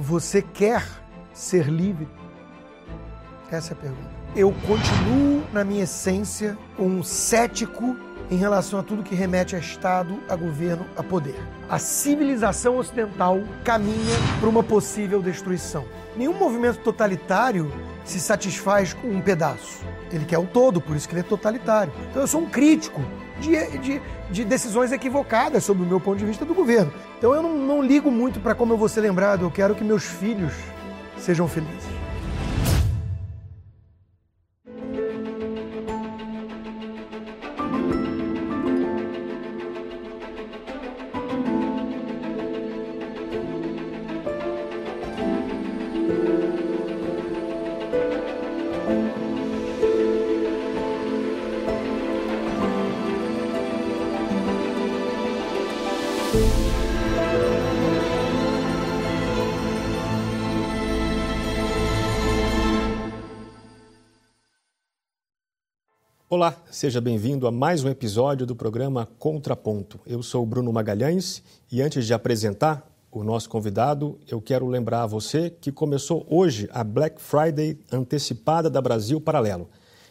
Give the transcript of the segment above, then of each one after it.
Você quer ser livre? Essa é a pergunta. Eu continuo, na minha essência, um cético em relação a tudo que remete a Estado, a governo, a poder. A civilização ocidental caminha para uma possível destruição. Nenhum movimento totalitário se satisfaz com um pedaço. Ele quer o todo, por isso que ele é totalitário. Então eu sou um crítico de, de, de decisões equivocadas sob o meu ponto de vista do governo. Então eu não, não ligo muito para como eu vou ser lembrado, eu quero que meus filhos sejam felizes. Seja bem-vindo a mais um episódio do programa Contraponto. Eu sou Bruno Magalhães e antes de apresentar o nosso convidado, eu quero lembrar a você que começou hoje a Black Friday antecipada da Brasil Paralelo.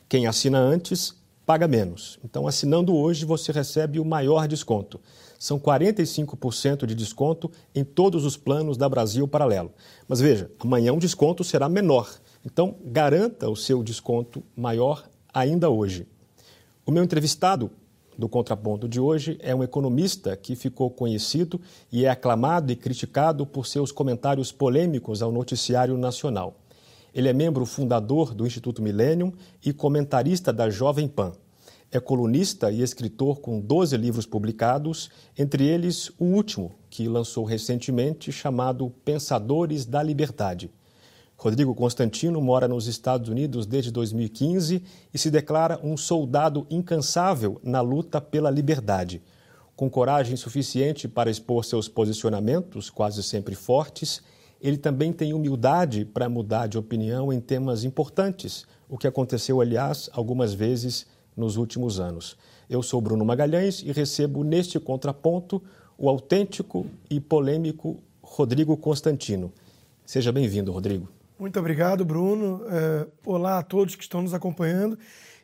Quem assina antes paga menos. Então, assinando hoje, você recebe o maior desconto. São 45% de desconto em todos os planos da Brasil Paralelo. Mas veja, amanhã o desconto será menor. Então, garanta o seu desconto maior ainda hoje. O meu entrevistado do contraponto de hoje é um economista que ficou conhecido e é aclamado e criticado por seus comentários polêmicos ao noticiário nacional. Ele é membro fundador do Instituto Millennium e comentarista da Jovem Pan. É colunista e escritor com 12 livros publicados, entre eles o último, que lançou recentemente, chamado Pensadores da Liberdade. Rodrigo Constantino mora nos Estados Unidos desde 2015 e se declara um soldado incansável na luta pela liberdade. Com coragem suficiente para expor seus posicionamentos, quase sempre fortes, ele também tem humildade para mudar de opinião em temas importantes, o que aconteceu, aliás, algumas vezes nos últimos anos. Eu sou Bruno Magalhães e recebo neste contraponto o autêntico e polêmico Rodrigo Constantino. Seja bem-vindo, Rodrigo. Muito obrigado, Bruno. É, olá a todos que estão nos acompanhando.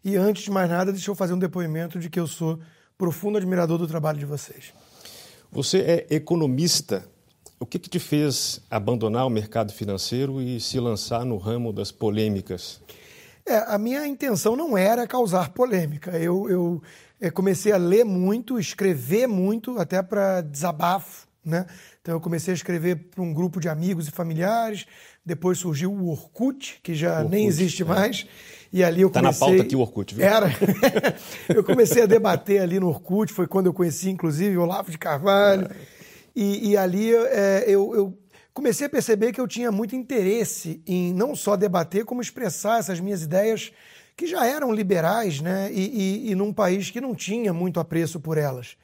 E antes de mais nada, deixa eu fazer um depoimento de que eu sou profundo admirador do trabalho de vocês. Você é economista. O que, que te fez abandonar o mercado financeiro e se lançar no ramo das polêmicas? É, a minha intenção não era causar polêmica. Eu, eu é, comecei a ler muito, escrever muito, até para desabafo. Né? Então, eu comecei a escrever para um grupo de amigos e familiares, depois surgiu o Orkut, que já Orkut, nem existe é. mais. E ali eu tá comecei... na pauta aqui o Orkut, viu? Era. eu comecei a debater ali no Orkut, foi quando eu conheci, inclusive, Olavo de Carvalho. É. E, e, ali é, eu, eu comecei a perceber que eu tinha muito interesse em não só debater, como expressar essas minhas ideias que já eram liberais, né? E, e, e num país que não tinha muito apreço por elas.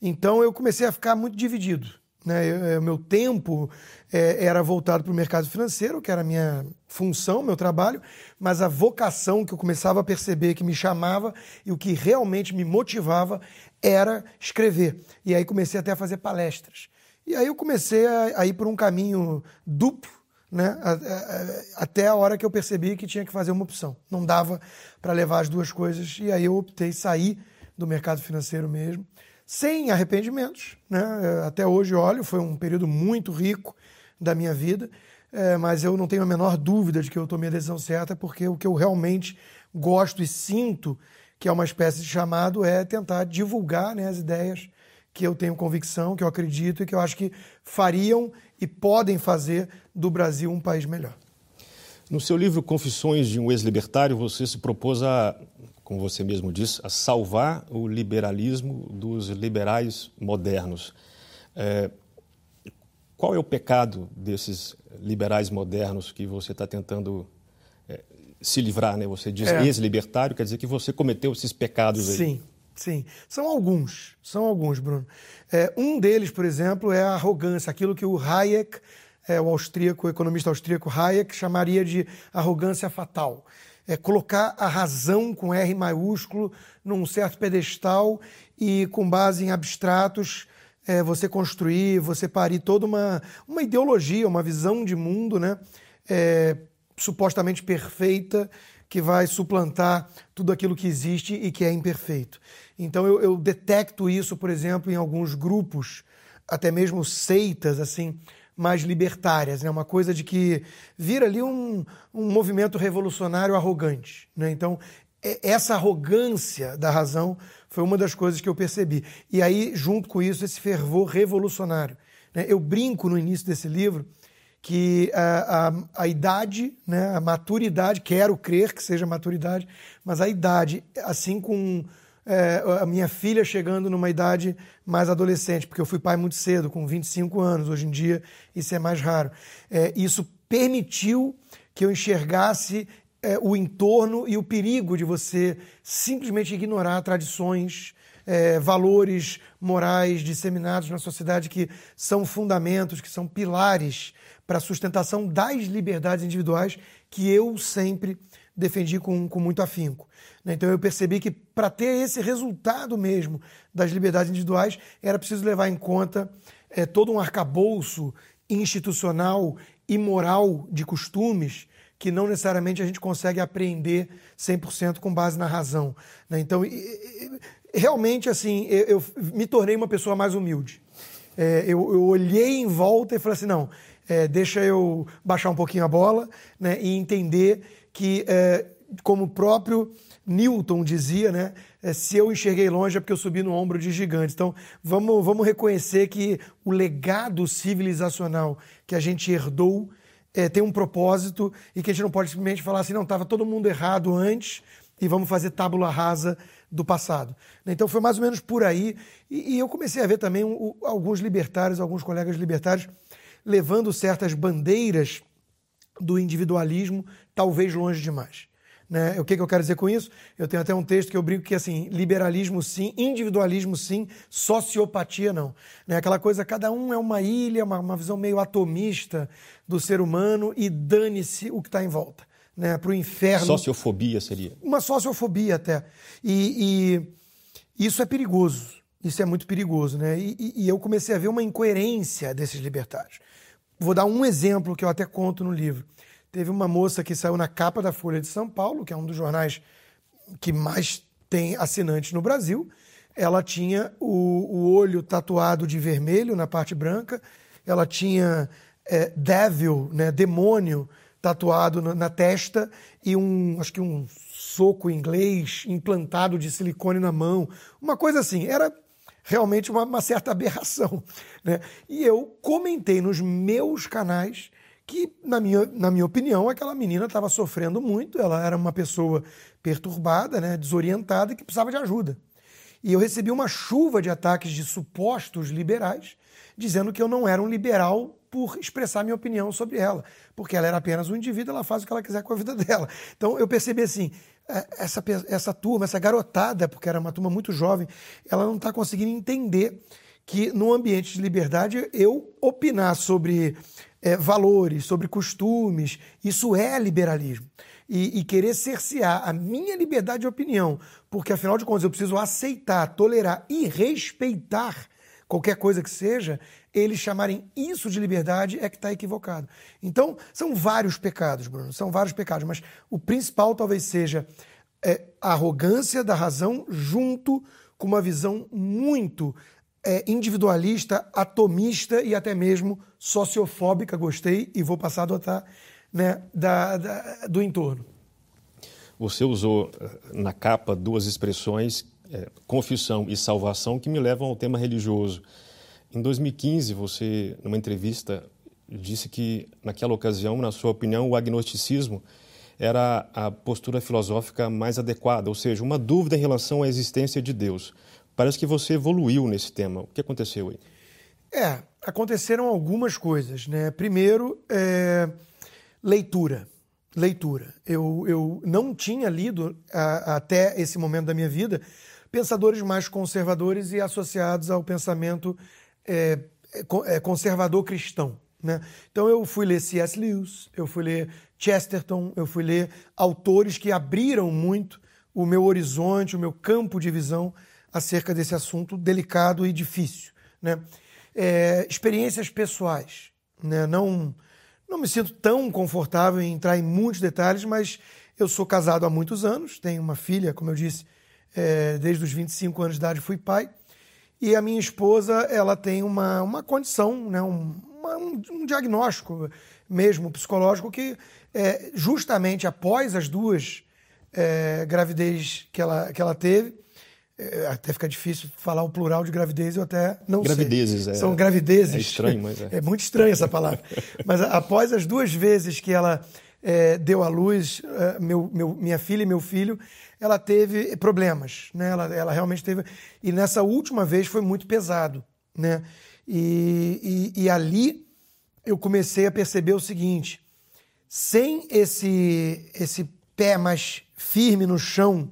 Então eu comecei a ficar muito dividido. Né? O meu tempo é, era voltado para o mercado financeiro, que era a minha função, meu trabalho, mas a vocação que eu começava a perceber que me chamava e o que realmente me motivava era escrever. E aí comecei até a fazer palestras. E aí eu comecei a, a ir por um caminho duplo, né? até a hora que eu percebi que tinha que fazer uma opção. Não dava para levar as duas coisas. E aí eu optei sair do mercado financeiro mesmo sem arrependimentos. Né? Até hoje, olho, foi um período muito rico da minha vida, é, mas eu não tenho a menor dúvida de que eu tomei a decisão certa, porque o que eu realmente gosto e sinto, que é uma espécie de chamado, é tentar divulgar né, as ideias que eu tenho convicção, que eu acredito e que eu acho que fariam e podem fazer do Brasil um país melhor. No seu livro Confissões de um Ex-Libertário, você se propôs a como você mesmo disse, a salvar o liberalismo dos liberais modernos. É, qual é o pecado desses liberais modernos que você está tentando é, se livrar? Né? Você diz é. ex-libertário, quer dizer que você cometeu esses pecados aí. Sim, sim. São alguns, são alguns, Bruno. É, um deles, por exemplo, é a arrogância, aquilo que o Hayek, é, o austríaco, o economista austríaco Hayek, chamaria de arrogância fatal é, colocar a razão com R maiúsculo num certo pedestal e com base em abstratos é, você construir, você parir toda uma, uma ideologia, uma visão de mundo, né? É, supostamente perfeita, que vai suplantar tudo aquilo que existe e que é imperfeito. Então eu, eu detecto isso, por exemplo, em alguns grupos, até mesmo seitas, assim, mais libertárias, né? Uma coisa de que vira ali um, um movimento revolucionário arrogante, né? Então essa arrogância da razão foi uma das coisas que eu percebi. E aí, junto com isso, esse fervor revolucionário. Né? Eu brinco no início desse livro que a, a, a, idade, né, a maturidade, quero crer que seja maturidade, mas a idade, assim com é, a minha filha chegando numa idade mais adolescente, porque eu fui pai muito cedo, com 25 anos, hoje em dia isso é mais raro. É, isso permitiu que eu enxergasse é, o entorno e o perigo de você simplesmente ignorar tradições, é, valores morais disseminados na sociedade que são fundamentos, que são pilares para a sustentação das liberdades individuais que eu sempre defendi com, com muito afinco. Né? Então eu percebi que para ter esse resultado mesmo das liberdades individuais era preciso levar em conta é, todo um arcabouço institucional e moral de costumes que não necessariamente a gente consegue apreender 100% com base na razão. Né? Então, realmente, assim, eu, eu, me tornei uma pessoa mais humilde. É, eu, eu olhei em volta e falei assim, não, é, deixa eu baixar um pouquinho a bola né, e entender que, é, como o próprio Newton dizia, né, é, se eu enxerguei longe é porque eu subi no ombro de gigantes. Então, vamos, vamos reconhecer que o legado civilizacional que a gente herdou é, tem um propósito e que a gente não pode simplesmente falar assim, não, estava todo mundo errado antes e vamos fazer tábula rasa do passado. Então foi mais ou menos por aí. E, e eu comecei a ver também alguns libertários, alguns colegas libertários, levando certas bandeiras do individualismo, talvez longe demais. Né? O que, que eu quero dizer com isso? Eu tenho até um texto que eu brinco que assim, liberalismo sim, individualismo sim, sociopatia não. Né? Aquela coisa, cada um é uma ilha, uma, uma visão meio atomista do ser humano e dane-se o que está em volta. Né? Para o inferno. Sociofobia seria? Uma sociofobia até. E, e isso é perigoso. Isso é muito perigoso, né? E, e, eu comecei a ver uma incoerência desses libertários. Vou dar um exemplo que eu até conto no livro. Teve uma moça que saiu na capa da Folha de São Paulo, que é um dos jornais que mais tem assinantes no Brasil. Ela tinha o, o olho tatuado de vermelho na parte branca, ela tinha é, devil, né, demônio, tatuado na, na, testa e um, acho que um soco inglês implantado de silicone na mão, uma coisa assim. Era realmente uma, uma certa aberração. Né? E eu comentei nos meus canais que, na minha, na minha opinião, aquela menina estava sofrendo muito, ela era uma pessoa perturbada, né, desorientada, que precisava de ajuda. E eu recebi uma chuva de ataques de supostos liberais, dizendo que eu não era um liberal por expressar minha opinião sobre ela, porque ela era apenas um indivíduo, ela faz o que ela quiser com a vida dela. Então eu percebi assim, é, essa, essa turma, essa garotada, porque era uma turma muito jovem, ela não está conseguindo entender que no ambiente de liberdade eu opinar sobre é, valores, sobre costumes, isso é liberalismo. E, e, querer cercear a minha liberdade de opinião, porque afinal de contas eu preciso aceitar, tolerar e respeitar qualquer coisa que seja, eles chamarem isso de liberdade é que está equivocado. Então, são vários pecados, Bruno, são vários pecados, mas o principal talvez seja é, a arrogância da razão junto com uma visão muito é, individualista, atomista e até mesmo sociofóbica, gostei e vou passar a adotar, né, da, da do entorno. Você usou eh, na capa duas expressões, é, confissão e salvação, que me levam ao tema religioso. Em 2015, você, numa entrevista, disse que, naquela ocasião, na sua opinião, o agnosticismo era a postura filosófica mais adequada, ou seja, uma dúvida em relação à existência de Deus. Parece que você evoluiu nesse tema. O que aconteceu aí? É, aconteceram algumas coisas, né? Primeiro, é, leitura. Leitura. Eu, eu não tinha lido a, até esse momento da minha vida pensadores mais conservadores e associados ao pensamento é, é, é, conservador cristão. Né? Então eu fui ler C.S. Lewis, eu fui ler Chesterton, eu fui ler autores que abriram muito o meu horizonte, o meu campo de visão acerca desse assunto delicado e difícil. Né? é, experiências pessoais. Né? Não, não me sinto tão confortável em entrar em muitos detalhes, mas eu sou casado há muitos anos, tenho uma filha, como eu disse, é, desde os 25 anos de idade fui pai. E a minha esposa, ela tem uma, uma condição, né, um, uma, um, um diagnóstico mesmo psicológico que é, justamente após as duas é, gravidez que ela, que ela teve, até fica difícil falar o plural de gravidez, eu até não gravidezes, sei. É, São gravidezes. É estranho, mas é. É muito estranho essa palavra. mas após as duas vezes que ela é, deu à luz é, meu, meu, minha filha e meu filho, ela teve problemas, né? Ela, ela realmente teve. E nessa última vez foi muito pesado, né? E, e, e ali eu comecei a perceber o seguinte: sem esse, esse pé mais firme no chão,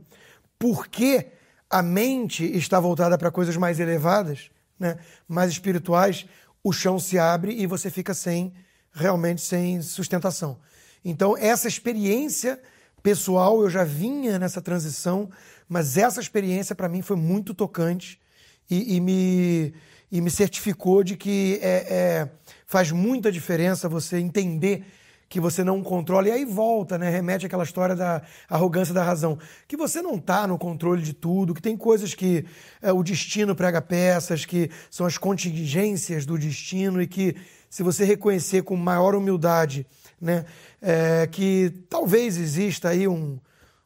porque a mente está voltada para coisas mais elevadas, né? mais espirituais, o chão se abre e você fica sem realmente sem sustentação. Então, essa experiência pessoal, eu já vinha nessa transição, mas essa experiência para mim foi muito tocante e, e, me, e me certificou de que é, é, faz muita diferença você entender que você não controla, e aí volta, né? Remete àquela história da arrogância da razão. Que você não está no controle de tudo, que tem coisas que é, o destino prega peças, que são as contingências do destino, e que se você reconhecer com maior humildade né? É, que talvez exista aí um,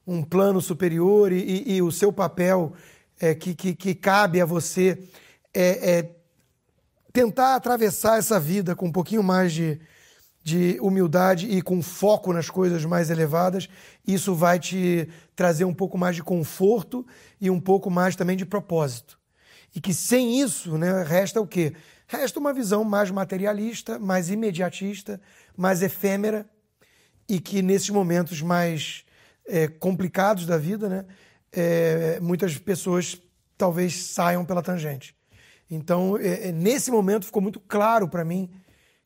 um plano superior e, e, e o seu papel é, que, que, que, cabe a você é, é, tentar atravessar essa vida com um pouquinho mais de, de humildade e com foco nas coisas mais elevadas, isso vai te trazer um pouco mais de conforto e um pouco mais também de propósito. E que sem isso, né, resta o quê? Resta uma visão mais materialista, mais imediatista, mais efêmera e que nesses momentos mais é, complicados da vida, né, é, muitas pessoas talvez saiam pela tangente. Então, é, é nesse momento ficou muito claro para mim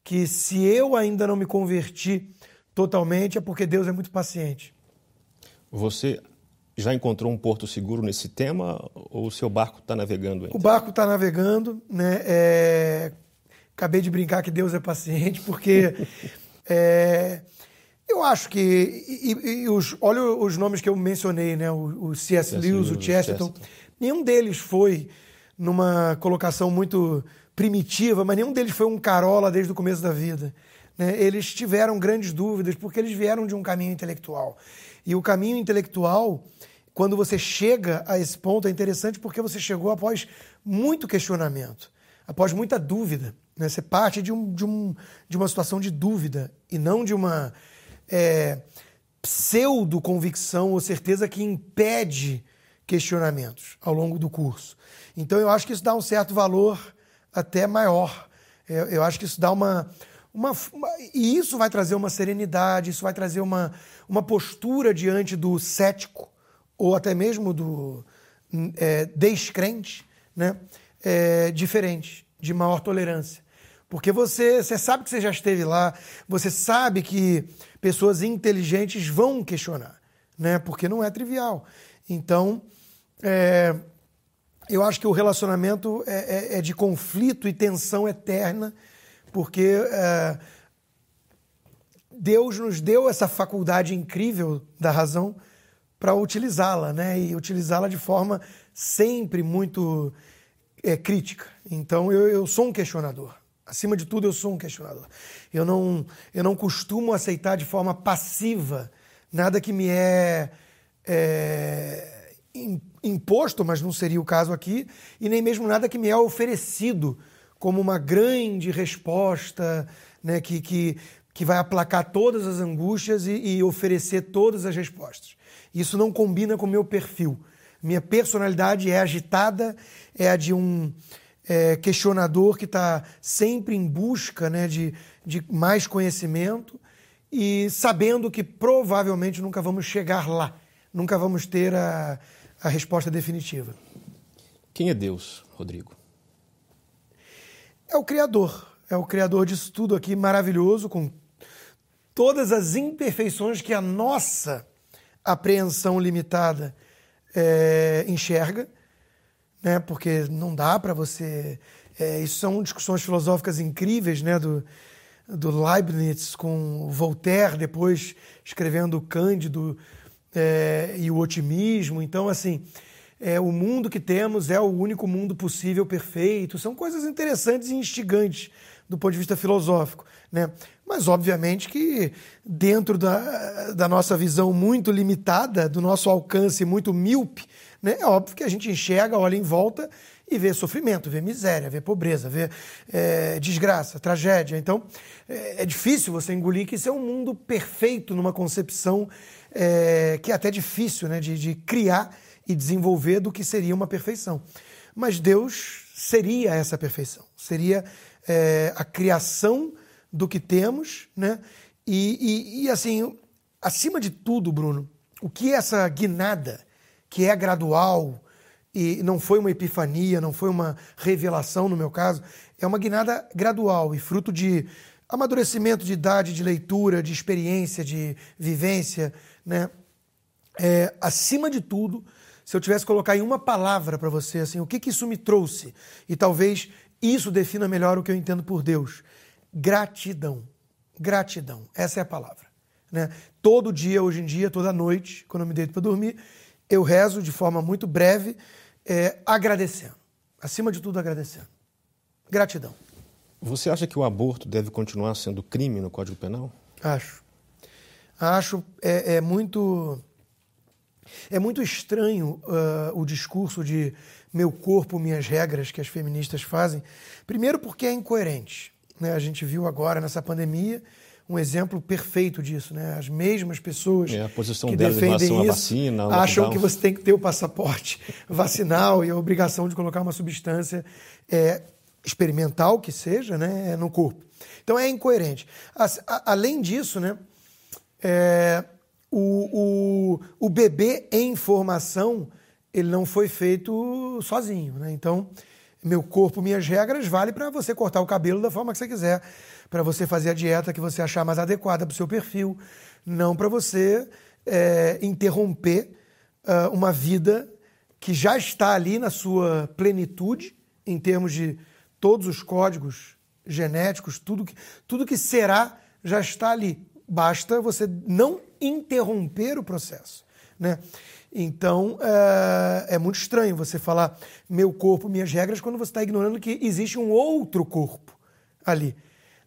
que se eu ainda não me converti totalmente é porque Deus é muito paciente. Você já encontrou um porto seguro nesse tema ou o seu barco está navegando ainda? O barco está navegando, né? É... Acabei de brincar que Deus é paciente, porque é... eu acho que e, e, os, olha os nomes que eu mencionei, né? O, o C.S. Lewis, o Chesterton, Chesterton, nenhum deles foi numa colocação muito primitiva, mas nenhum deles foi um carola desde o começo da vida. Né? Eles tiveram grandes dúvidas porque eles vieram de um caminho intelectual. E o caminho intelectual, quando você chega a esse ponto, é interessante porque você chegou após muito questionamento, após muita dúvida. Né? Você parte de, um, de, um, de uma situação de dúvida e não de uma é, pseudo-convicção ou certeza que impede questionamentos ao longo do curso. Então eu acho que isso dá um certo valor até maior. Eu, eu acho que isso dá uma, uma, uma, e isso vai trazer uma serenidade, isso vai trazer uma, uma postura diante do cético, ou até mesmo do é, descrente, né? É, diferente, de maior tolerância. Porque você, você sabe que você já esteve lá, você sabe que pessoas inteligentes vão questionar, né? porque não é trivial. Então, é, eu acho que o relacionamento é, é, é de conflito e tensão eterna porque é, Deus nos deu essa faculdade incrível da razão para utilizá-la, né? E utilizá-la de forma sempre muito é, crítica. Então eu, eu sou um questionador. Acima de tudo, eu sou um questionador. Eu não, eu não costumo aceitar de forma passiva nada que me é, é imposto, mas não seria o caso aqui, e nem mesmo nada que me é oferecido como uma grande resposta né, que, que, que vai aplacar todas as angústias e, e oferecer todas as respostas. Isso não combina com o meu perfil. Minha personalidade é agitada, é a de um é, questionador que está sempre em busca né, de, de mais conhecimento e sabendo que provavelmente nunca vamos chegar lá, nunca vamos ter a, a resposta definitiva. Quem é Deus, Rodrigo? é o Criador. É o Criador disso tudo aqui maravilhoso, com todas as imperfeições que a nossa apreensão limitada é, enxerga, né? porque não dá para você É, isso são discussões filosóficas incríveis, né? Do, do Leibniz com Voltaire, depois escrevendo Cândido é, e o otimismo. Então, assim, é, o mundo que temos é o único mundo possível, perfeito. São coisas interessantes e instigantes do ponto de vista filosófico. Né? Mas, obviamente, que dentro da, da nossa visão muito limitada, do nosso alcance muito míope, né? é óbvio que a gente enxerga, olha em volta e vê sofrimento, vê miséria, vê pobreza, vê é, desgraça, tragédia. Então, é, é, difícil você engolir que isso é um mundo perfeito numa concepção é, que é até difícil né, de, de criar e desenvolver do que seria uma perfeição. Mas Deus seria essa perfeição, seria é, a criação do que temos, né? E, e, e, assim, acima de tudo, Bruno, o que é essa guinada, que é gradual, e não foi uma epifania, não foi uma revelação no meu caso, é uma guinada gradual e fruto de amadurecimento de idade, de leitura, de experiência, de vivência, né? É, acima de tudo, se eu tivesse que colocar em uma palavra para você, assim, o que, que isso me trouxe? E talvez isso defina melhor o que eu entendo por Deus. Gratidão. Gratidão. Essa é a palavra. Né? Todo dia, hoje em dia, toda noite, quando eu me deito para dormir, eu rezo de forma muito breve, é, agradecendo. Acima de tudo, agradecendo. Gratidão. Você acha que o aborto deve continuar sendo crime no Código Penal? Acho. Acho. É, é muito é muito estranho uh, o discurso de meu corpo, minhas regras que as feministas fazem. Primeiro, porque é incoerente. Né? A gente viu agora nessa pandemia um exemplo perfeito disso. Né? As mesmas pessoas é, que defendem isso vacina, acham que você tem que ter o passaporte vacinal e a obrigação de colocar uma substância é, experimental que seja né, no corpo. Então é incoerente. Além disso, né, é, o, o, o bebê em formação ele não foi feito sozinho. Né? Então, meu corpo, minhas regras, vale para você cortar o cabelo da forma que você quiser, para você fazer a dieta que você achar mais adequada para o seu perfil, não para você é, interromper uh, uma vida que já está ali na sua plenitude, em termos de todos os códigos genéticos, tudo que, tudo que será já está ali. Basta você não interromper o processo. Né? Então, é, é, muito estranho você falar meu corpo, minhas regras, quando você está ignorando que existe um outro corpo ali.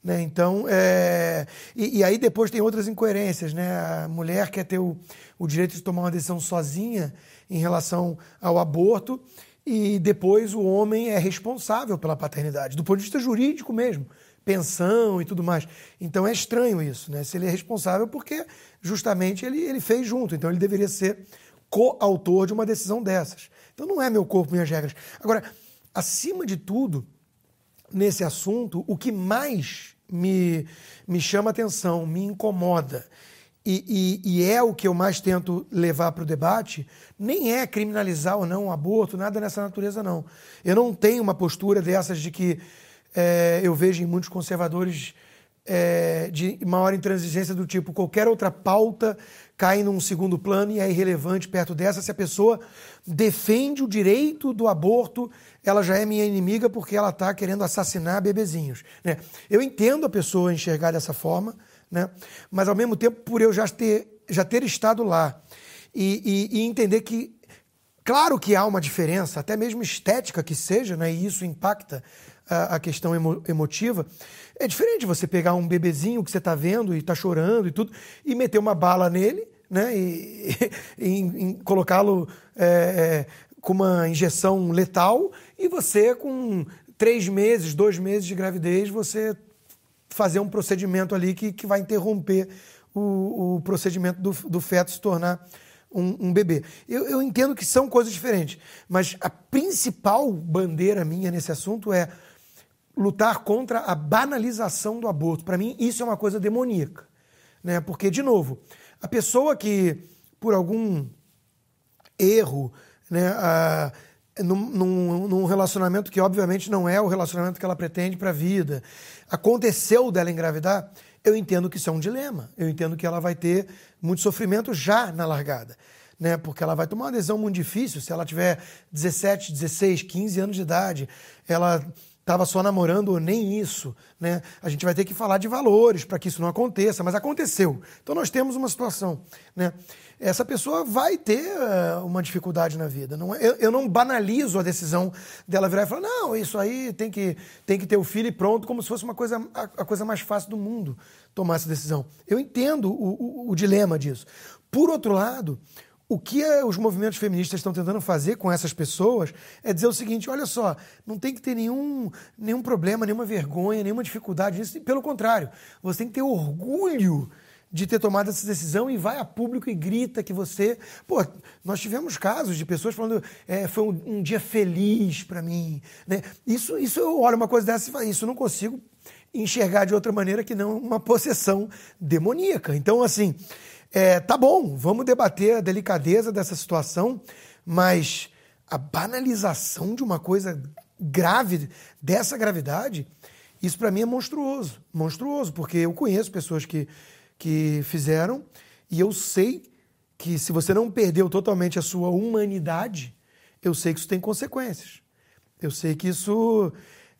Né? Então, é, e, e, aí depois tem outras incoerências. Né? A mulher quer ter o, o direito de tomar uma decisão sozinha em relação ao aborto e depois o homem é responsável pela paternidade, do ponto de vista jurídico mesmo pensão e tudo mais. Então é estranho isso, né? Se ele é responsável porque justamente ele, ele fez junto, então ele deveria ser coautor de uma decisão dessas. Então não é meu corpo, minhas regras. Agora, acima de tudo, nesse assunto, o que mais me, me chama atenção, me incomoda, e, e, e é o que eu mais tento levar para o debate, nem é criminalizar ou não o aborto, nada nessa natureza, não. Eu não tenho uma postura dessas de que é, eu vejo em muitos conservadores é, de maior intransigência do tipo qualquer outra pauta cai num segundo plano e é irrelevante perto dessa. Se a pessoa defende o direito do aborto, ela já é minha inimiga porque ela está querendo assassinar bebezinhos. Né? Eu entendo a pessoa enxergar dessa forma, né? mas ao mesmo tempo, por eu já ter, já ter estado lá e, e, e entender que Claro que há uma diferença, até mesmo estética que seja, né? e isso impacta a, questão emo, emotiva. É diferente você pegar um bebezinho que você está vendo e está chorando e tudo, e meter uma bala nele, né? E, e, e colocá-lo é, é, com uma injeção letal, e você, com três meses, dois meses de gravidez, você fazer um procedimento ali que, que vai interromper o, o procedimento do, do feto se tornar um, um bebê. Eu, eu entendo que são coisas diferentes, mas a principal bandeira minha nesse assunto é lutar contra a banalização do aborto. Para mim, isso é uma coisa demoníaca. Né? Porque, de novo, a pessoa que, por algum erro, né, a, num, num, relacionamento que, obviamente, não é o relacionamento que ela pretende para a vida, aconteceu dela engravidar, eu entendo que isso é um dilema. Eu entendo que ela vai ter muito sofrimento já na largada. Né? Porque ela vai tomar uma decisão muito difícil se ela tiver 17, 16, 15 anos de idade. Ela estava só namorando ou nem isso, né? A gente vai ter que falar de valores para que isso não aconteça, mas aconteceu. Então nós temos uma situação, né? Essa pessoa vai ter uh, uma dificuldade na vida. Não, é, eu, eu, não banalizo a decisão dela virar e falar, não, isso aí tem que, tem que ter o filho e pronto, como se fosse uma coisa, a, a coisa mais fácil do mundo tomar essa decisão. Eu entendo o, o, o dilema disso. Por outro lado, o que os movimentos feministas estão tentando fazer com essas pessoas é dizer o seguinte: olha só, não tem que ter nenhum, nenhum problema, nenhuma vergonha, nenhuma dificuldade nisso. Pelo contrário, você tem que ter orgulho de ter tomado essa decisão e vai a público e grita que você. Pô, nós tivemos casos de pessoas falando é, foi um, um, dia feliz para mim. Né? Isso, isso eu olho uma coisa dessa e falo, isso não consigo enxergar de outra maneira que não uma possessão demoníaca. Então, assim. É, tá bom, vamos debater a delicadeza dessa situação, mas a banalização de uma coisa grave, dessa gravidade, isso para mim é monstruoso. Monstruoso, porque eu conheço pessoas que, que fizeram e eu sei que se você não perdeu totalmente a sua humanidade, eu sei que isso tem consequências. Eu sei que isso,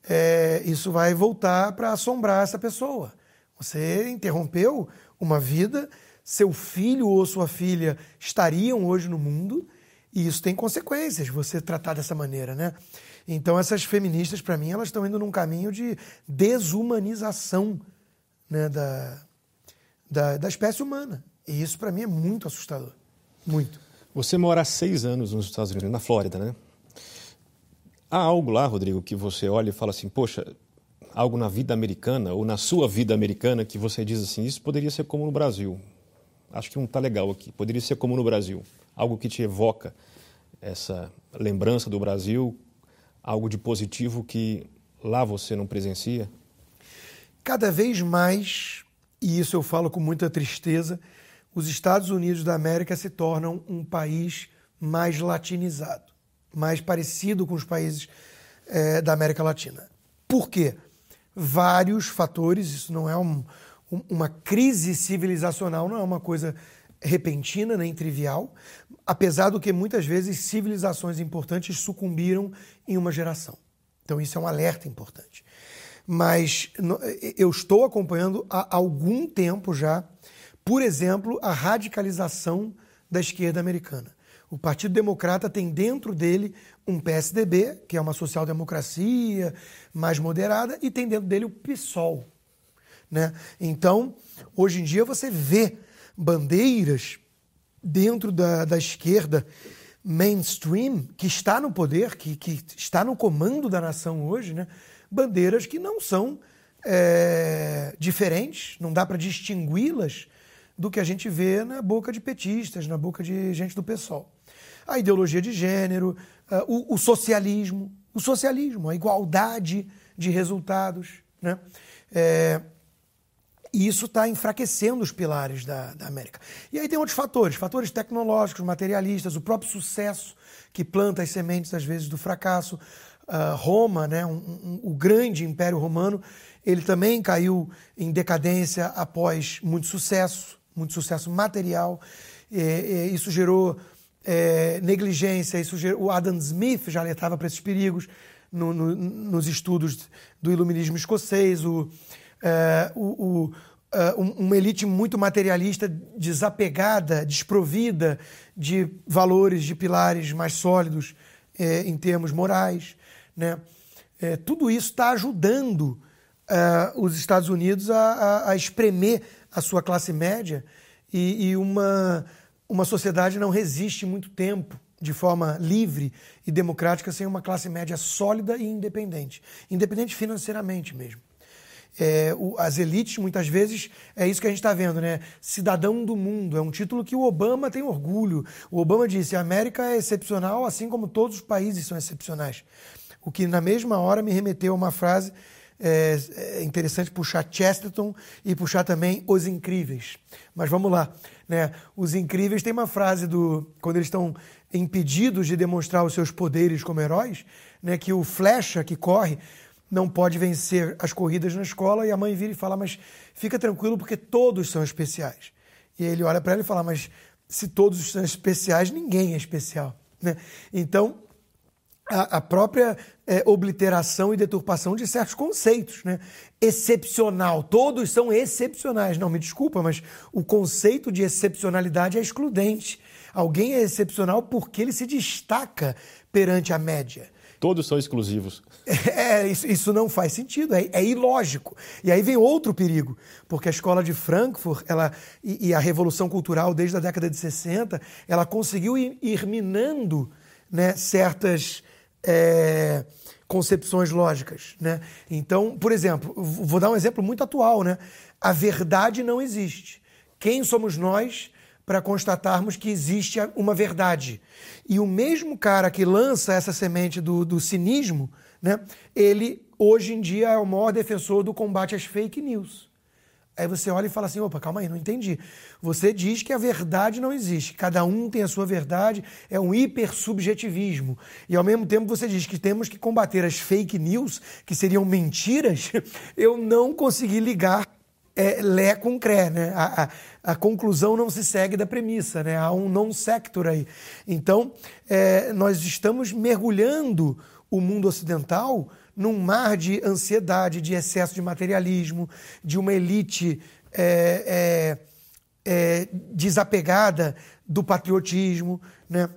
é, isso vai voltar para assombrar essa pessoa. Você interrompeu uma vida seu filho ou sua filha estariam hoje no mundo, e isso tem consequências, você tratar dessa maneira, né? Então essas feministas, para mim, elas estão indo num caminho de desumanização né, da, da, da espécie humana. E isso, para mim, é muito assustador. Muito. Você mora há seis anos nos Estados Unidos, na Flórida, né? Há algo lá, Rodrigo, que você olha e fala assim, poxa, algo na vida americana ou na sua vida americana que você diz assim, isso poderia ser como no Brasil acho que não está legal aqui. Poderia ser como no Brasil, algo que te evoca essa lembrança do Brasil, algo de positivo que lá você não presencia? Cada vez mais, e isso eu falo com muita tristeza, os Estados Unidos da América se tornam um país mais latinizado, mais parecido com os países é, da América Latina. Por quê? Vários fatores, isso não é um, uma crise civilizacional não é uma coisa repentina nem trivial, apesar do que muitas vezes civilizações importantes sucumbiram em uma geração. Então isso é um alerta importante. Mas eu estou acompanhando há algum tempo já, por exemplo, a radicalização da esquerda americana. O Partido Democrata tem dentro dele um PSDB, que é uma social-democracia mais moderada, e tem dentro dele o PSOL, né? Então, hoje em dia você vê bandeiras dentro da, da esquerda mainstream, que está no poder, que, que está no comando da nação hoje, né? bandeiras que não são é, diferentes, não dá para distingui-las do que a gente vê na boca de petistas, na boca de gente do PSOL. A ideologia de gênero, o, o, socialismo, o socialismo, a igualdade de resultados. Né? É, e isso está enfraquecendo os pilares da, da América. E aí tem outros fatores, fatores tecnológicos, materialistas, o próprio sucesso que planta as sementes, às vezes, do fracasso. Uh, Roma, né, um, um, o grande Império Romano, ele também caiu em decadência após muito sucesso, muito sucesso material. E, e isso gerou é, negligência, isso gerou, o Adam Smith já alertava para esses perigos no, no, nos estudos do iluminismo escocês, o é, o, o, é, uma elite muito materialista, desapegada, desprovida de valores, de pilares mais sólidos é, em termos morais. Né? Tudo isso está ajudando é, os Estados Unidos a, a, a, espremer a sua classe média e, e uma, uma sociedade não resiste muito tempo de forma livre e democrática sem uma classe média sólida e independente. Independente financeiramente mesmo é, o, as elites, muitas vezes, é isso que a gente está vendo, né? Cidadão do mundo. É um título que o Obama tem orgulho. O Obama disse: a América é excepcional, assim como todos os países são excepcionais. O que, na mesma hora, me remeteu a uma frase. É, é interessante puxar Chesterton e puxar também Os Incríveis. Mas vamos lá. Né? Os Incríveis tem uma frase do. Quando eles estão impedidos de demonstrar os seus poderes como heróis, né? que o flecha que corre não pode vencer as corridas na escola e a mãe vira e fala: Mas fica tranquilo porque todos são especiais. E ele olha para ela e fala: Mas se todos são especiais, ninguém é especial. Né? Então, a, a própria é, obliteração e deturpação de certos conceitos. Né? Excepcional, todos são excepcionais. Não, me desculpa, mas o conceito de excepcionalidade é excludente. Alguém é excepcional porque ele se destaca perante a média. Todos são exclusivos. É, isso, não faz sentido, é, é, ilógico. E aí vem outro perigo, porque a escola de Frankfurt ela, e, e a revolução cultural desde a década de 60, ela conseguiu ir, ir minando né, certas é, concepções lógicas. Né? Então, por exemplo, vou dar um exemplo muito atual. Né? A verdade não existe. Quem somos nós para constatarmos que existe uma verdade? E o mesmo cara que lança essa semente do, do cinismo, né, ele hoje em dia é o maior defensor do combate às fake news. Aí você olha e fala assim: opa, calma aí, não entendi. Você diz que a verdade não existe, cada um tem a sua verdade, é um hipersubjetivismo. E ao mesmo tempo você diz que temos que combater as fake news, que seriam mentiras. Eu não consegui ligar é, Lé com Cré, né? A, a, a, conclusão não se segue da premissa, né? Há um non-sector aí. Então, é, nós estamos mergulhando o mundo ocidental num mar de ansiedade, de excesso de materialismo, de uma elite é, é, é, desapegada do patriotismo. Né?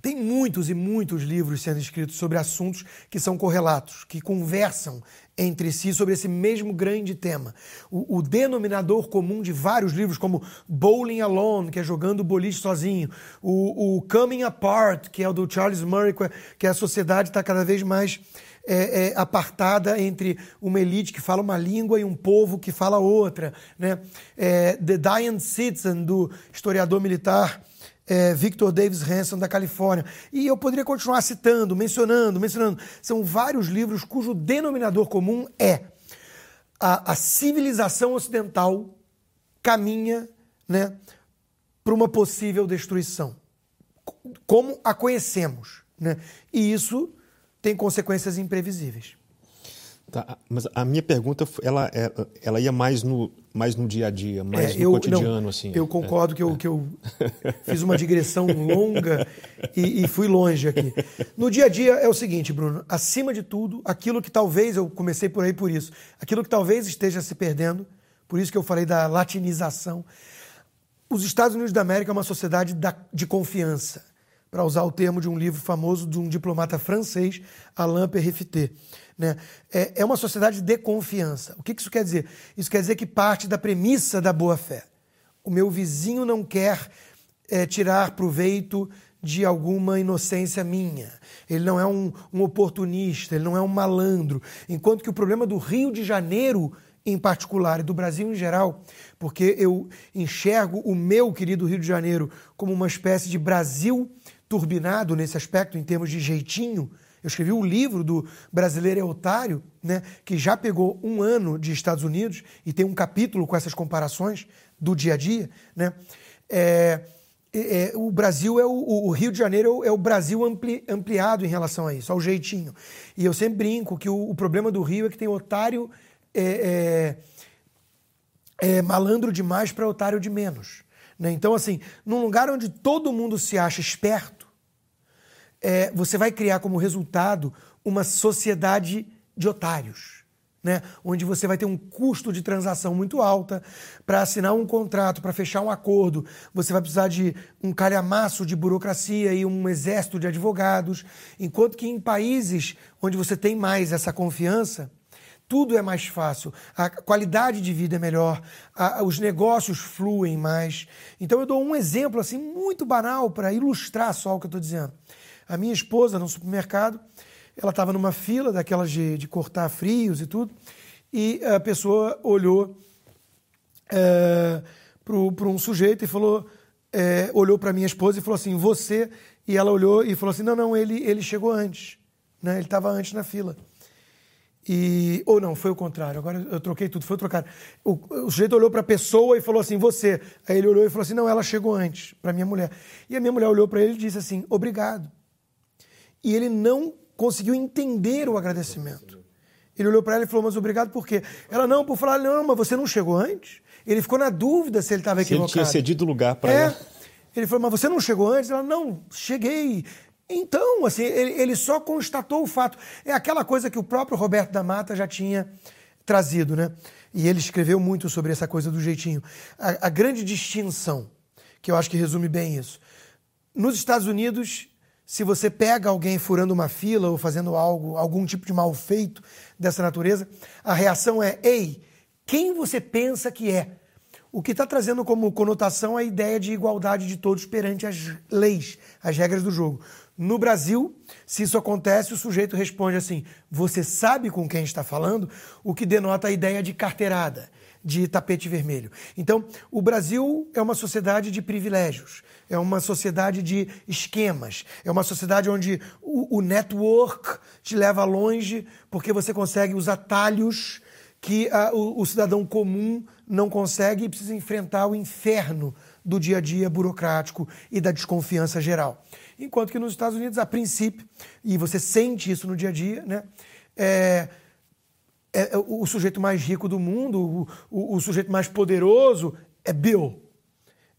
Tem muitos e muitos livros sendo escritos sobre assuntos que são correlatos, que conversam entre si sobre esse mesmo grande tema. O, o, denominador comum de vários livros, como Bowling Alone, que é jogando boliche sozinho, o, o Coming Apart, que é o do Charles Murray, que a sociedade está cada vez mais é, é, apartada entre uma elite que fala uma língua e um povo que fala outra. Né? É, The Dying Citizen, do historiador militar é, Victor Davis Hanson, da Califórnia. E eu poderia continuar citando, mencionando, mencionando. São vários livros cujo denominador comum é a, a civilização ocidental caminha né, para uma possível destruição, como a conhecemos. Né? E isso tem consequências imprevisíveis. Tá, mas a minha pergunta ela, é, ela ia mais no, mais no dia a dia, mais é, no eu, cotidiano, não, assim. Eu concordo é, que, eu, é. que eu fiz uma digressão longa e, e, fui longe aqui. No dia a dia é o seguinte, Bruno, acima de tudo, aquilo que talvez, eu comecei por aí por isso, aquilo que talvez esteja se perdendo, por isso que eu falei da latinização. Os Estados Unidos da América é uma sociedade da, de confiança para usar o termo de um livro famoso de um diplomata francês, Alain Périfitet. Né? É, é uma sociedade de confiança. O que isso quer dizer? Isso quer dizer que parte da premissa da boa-fé. O meu vizinho não quer é, tirar proveito de alguma inocência minha. Ele não é um, um oportunista, ele não é um malandro. Enquanto que o problema do Rio de Janeiro em particular e do Brasil em geral, porque eu enxergo o meu querido Rio de Janeiro como uma espécie de Brasil turbinado nesse aspecto, em termos de jeitinho. Eu escrevi um livro do Brasileiro é Otário, né, que já pegou um ano de Estados Unidos e tem um capítulo com essas comparações do dia a dia. Né? É, é, o Brasil é o, o, Rio de Janeiro é o Brasil ampli, ampliado em relação a isso, ao jeitinho. E eu sempre brinco que o, o problema do Rio é que tem otário é, é, é malandro demais para otário de menos. Né? Então, assim, num lugar onde todo mundo se acha esperto, é, você vai criar como resultado uma sociedade de otários. Né? Onde você vai ter um custo de transação muito alta para assinar um contrato, para fechar um acordo, você vai precisar de um calhamaço de burocracia e um exército de advogados, enquanto que em países onde você tem mais essa confiança, tudo é mais fácil, a qualidade de vida é melhor, a, os negócios fluem mais. Então eu dou um exemplo assim muito banal para ilustrar só o que eu estou dizendo. A minha esposa, no supermercado, ela estava numa fila daquelas de, de, cortar frios e tudo, e a pessoa olhou é, para um sujeito e falou, é, olhou para minha esposa e falou assim, você, e ela olhou e falou assim, não, não, ele, ele chegou antes, né? ele estava antes na fila. E, ou não, foi o contrário, agora eu troquei tudo, foi trocar. O, o sujeito olhou para a pessoa e falou assim, você. Aí ele olhou e falou assim, não, ela chegou antes, para minha mulher. E a minha mulher olhou para ele e disse assim, obrigado e ele não conseguiu entender o agradecimento. Ele olhou para ela e falou, mas obrigado por quê? Ela, não, por falar, não, mas você não chegou antes? Ele ficou na dúvida se ele estava equivocado. Se ele tinha cedido lugar para é. ela. Ele falou, mas você não chegou antes? Ela, não, cheguei. Então, assim, ele, ele, só constatou o fato. É aquela coisa que o próprio Roberto da Mata já tinha trazido, né? E ele escreveu muito sobre essa coisa do jeitinho. A, a grande distinção, que eu acho que resume bem isso. Nos Estados Unidos, se você pega alguém furando uma fila ou fazendo algo, algum tipo de mal feito dessa natureza, a reação é: ei, quem você pensa que é? O que está trazendo como conotação a ideia de igualdade de todos perante as leis, as regras do jogo. No Brasil, se isso acontece, o sujeito responde assim: Você sabe com quem está falando? O que denota a ideia de carteirada, de tapete vermelho. Então, o Brasil é uma sociedade de privilégios, é uma sociedade de esquemas, é uma sociedade onde o, o network te leva longe porque você consegue os atalhos que a, o, o cidadão comum não consegue e precisa enfrentar o inferno do dia a dia burocrático e da desconfiança geral. Enquanto que nos Estados Unidos, a princípio, e você sente isso no dia a dia, né? É, é, é o sujeito mais rico do mundo, o, o, o, sujeito mais poderoso é Bill,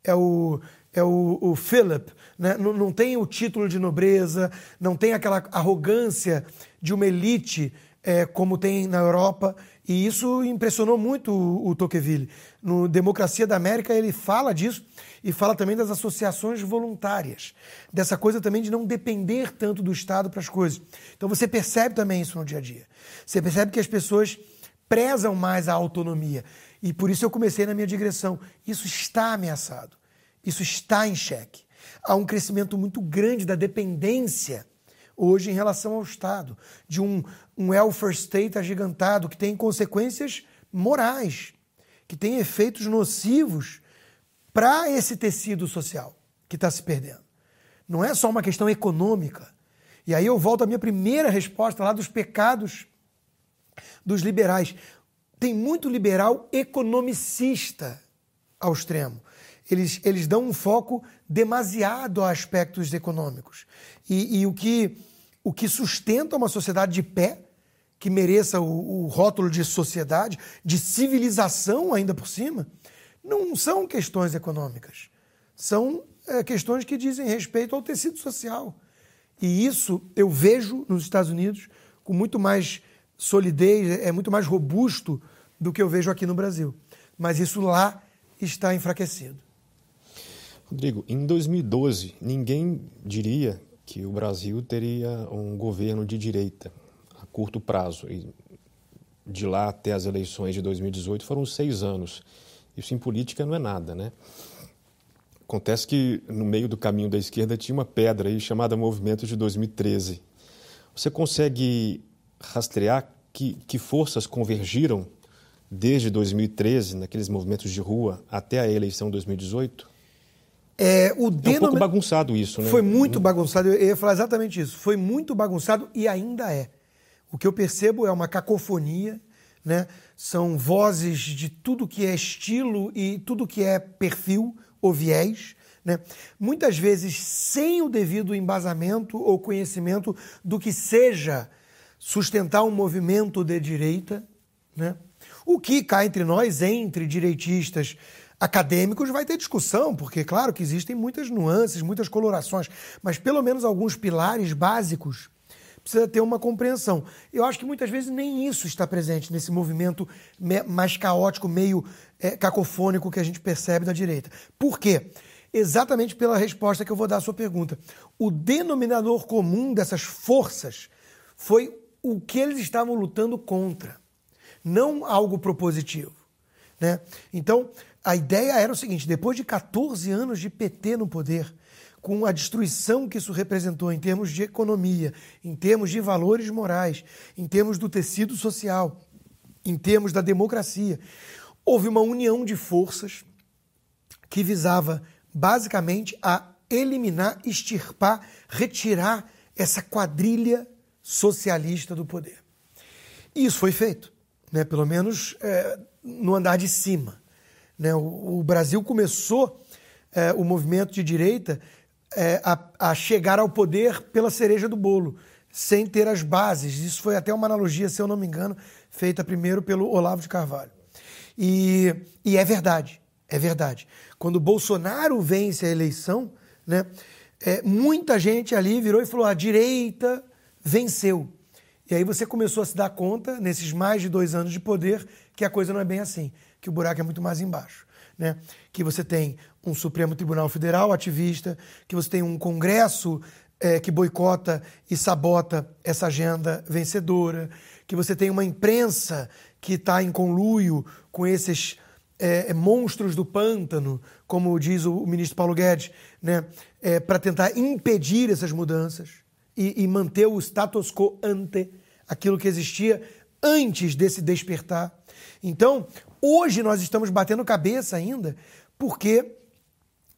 é o, é o, o Philip. Né? Não, não tem o título de nobreza, não tem aquela arrogância de uma elite é, como tem na Europa e isso impressionou muito o, o Tocqueville. No Democracia da América, ele fala disso e fala também das associações voluntárias, dessa coisa também de não depender tanto do Estado para as coisas. Então você percebe também isso no dia a dia. Você percebe que as pessoas prezam mais a autonomia. E por isso eu comecei na minha digressão. Isso está ameaçado. Isso está em xeque. Há um crescimento muito grande da dependência hoje em relação ao Estado, de um, um welfare state agigantado que tem consequências morais, que tem efeitos nocivos para esse tecido social que está se perdendo. Não é só uma questão econômica. E aí eu volto à minha primeira resposta lá dos pecados dos liberais. Tem muito liberal economicista ao extremo. Eles, eles dão um foco demasiado a aspectos econômicos. E, e o que o que sustenta uma sociedade de pé, que mereça o, o rótulo de sociedade, de civilização ainda por cima, não são questões econômicas. São é, questões que dizem respeito ao tecido social. E isso eu vejo nos Estados Unidos com muito mais solidez, é muito mais robusto do que eu vejo aqui no Brasil. Mas isso lá está enfraquecido. Rodrigo, em 2012, ninguém diria que o Brasil teria um governo de direita curto prazo. E de lá até as eleições de 2018 foram seis anos. Isso em política não é nada, né? Acontece que no meio do caminho da esquerda tinha uma pedra aí chamada Movimento de 2013. Você consegue rastrear que, que forças convergiram desde 2013, naqueles movimentos de rua, até a eleição de 2018? É, o denom... é um pouco bagunçado isso, né? Foi muito bagunçado, eu ia falar exatamente isso. Foi muito bagunçado e ainda é. O que eu percebo é uma cacofonia, né? São vozes de tudo que é estilo e tudo que é perfil ou viés, né? Muitas vezes sem o devido embasamento ou conhecimento do que seja sustentar um movimento de direita, né? O que cá entre nós, entre direitistas, acadêmicos vai ter discussão, porque claro que existem muitas nuances, muitas colorações, mas pelo menos alguns pilares básicos precisa ter uma compreensão. Eu acho que muitas vezes nem isso está presente nesse movimento mais caótico, meio é, cacofônico que a gente percebe da direita. Por quê? Exatamente pela resposta que eu vou dar à sua pergunta. O denominador comum dessas forças foi o que eles estavam lutando contra, não algo propositivo. Né? Então, a ideia era o seguinte: depois de 14 anos de PT no poder, com a destruição que isso representou em termos de economia, em termos de valores morais, em termos do tecido social, em termos da democracia, houve uma união de forças que visava basicamente a eliminar, extirpar, retirar essa quadrilha socialista do poder. E isso foi feito, né? pelo menos é, no andar de cima. Né? O, o Brasil começou é, o movimento de direita é, a, a, chegar ao poder pela cereja do bolo, sem ter as bases. Isso foi até uma analogia, se eu não me engano, feita primeiro pelo Olavo de Carvalho. E, e é verdade, é verdade. Quando Bolsonaro vence a eleição, né, é, muita gente ali virou e falou: a direita venceu. E aí você começou a se dar conta, nesses mais de dois anos de poder, que a coisa não é bem assim, que o buraco é muito mais embaixo. Né? Que você tem um Supremo Tribunal Federal ativista, que você tem um Congresso é, que boicota e sabota essa agenda vencedora, que você tem uma imprensa que está em conluio com esses é, monstros do pântano, como diz o, ministro Paulo Guedes, né? É, para tentar impedir essas mudanças e, e manter o status quo ante, aquilo que existia antes desse despertar. Então, hoje nós estamos batendo cabeça ainda porque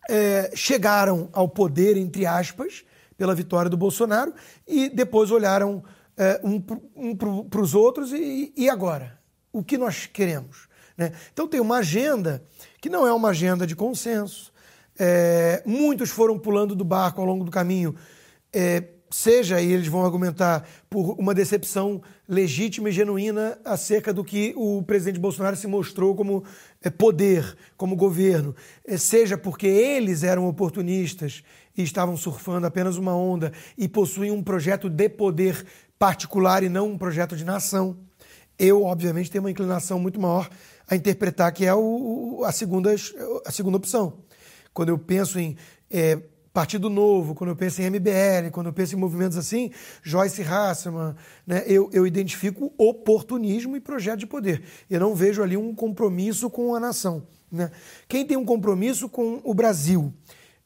é, chegaram ao poder, entre aspas, pela vitória do Bolsonaro e depois olharam é, um, um para os outros e, e agora? O que nós queremos? Né? Então tem uma agenda que não é uma agenda de consenso. É, muitos foram pulando do barco ao longo do caminho, é, seja, e eles vão argumentar, por uma decepção legítima e genuína acerca do que o presidente Bolsonaro se mostrou como é, poder, como governo, é, seja porque eles eram oportunistas e estavam surfando apenas uma onda e possuem um projeto de poder particular e não um projeto de nação. Eu, obviamente, tenho uma inclinação muito maior a interpretar que é o, a, segunda, a segunda opção. Quando eu penso em é, Partido Novo, quando eu penso em MBL, quando eu penso em movimentos assim, Joyce Hasselman, né, eu, eu identifico oportunismo e projeto de poder. Eu não vejo ali um compromisso com a nação. Né? Quem tem um compromisso com o Brasil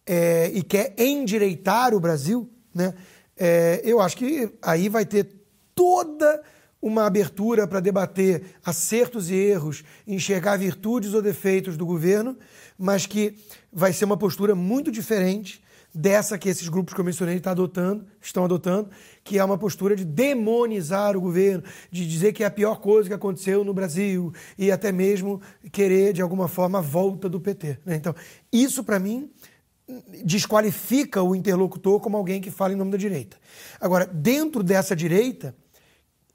é, e quer endireitar o Brasil, né, é, eu acho que aí vai ter toda uma abertura para debater acertos e erros, enxergar virtudes ou defeitos do governo, mas que vai ser uma postura muito diferente dessa que esses grupos que eu mencionei tá adotando, estão adotando, que é uma postura de demonizar o governo, de dizer que é a pior coisa que aconteceu no Brasil e até mesmo querer, de alguma forma, a volta do PT. Né? Então, isso, para mim, desqualifica o interlocutor como alguém que fala em nome da direita. Agora, dentro dessa direita,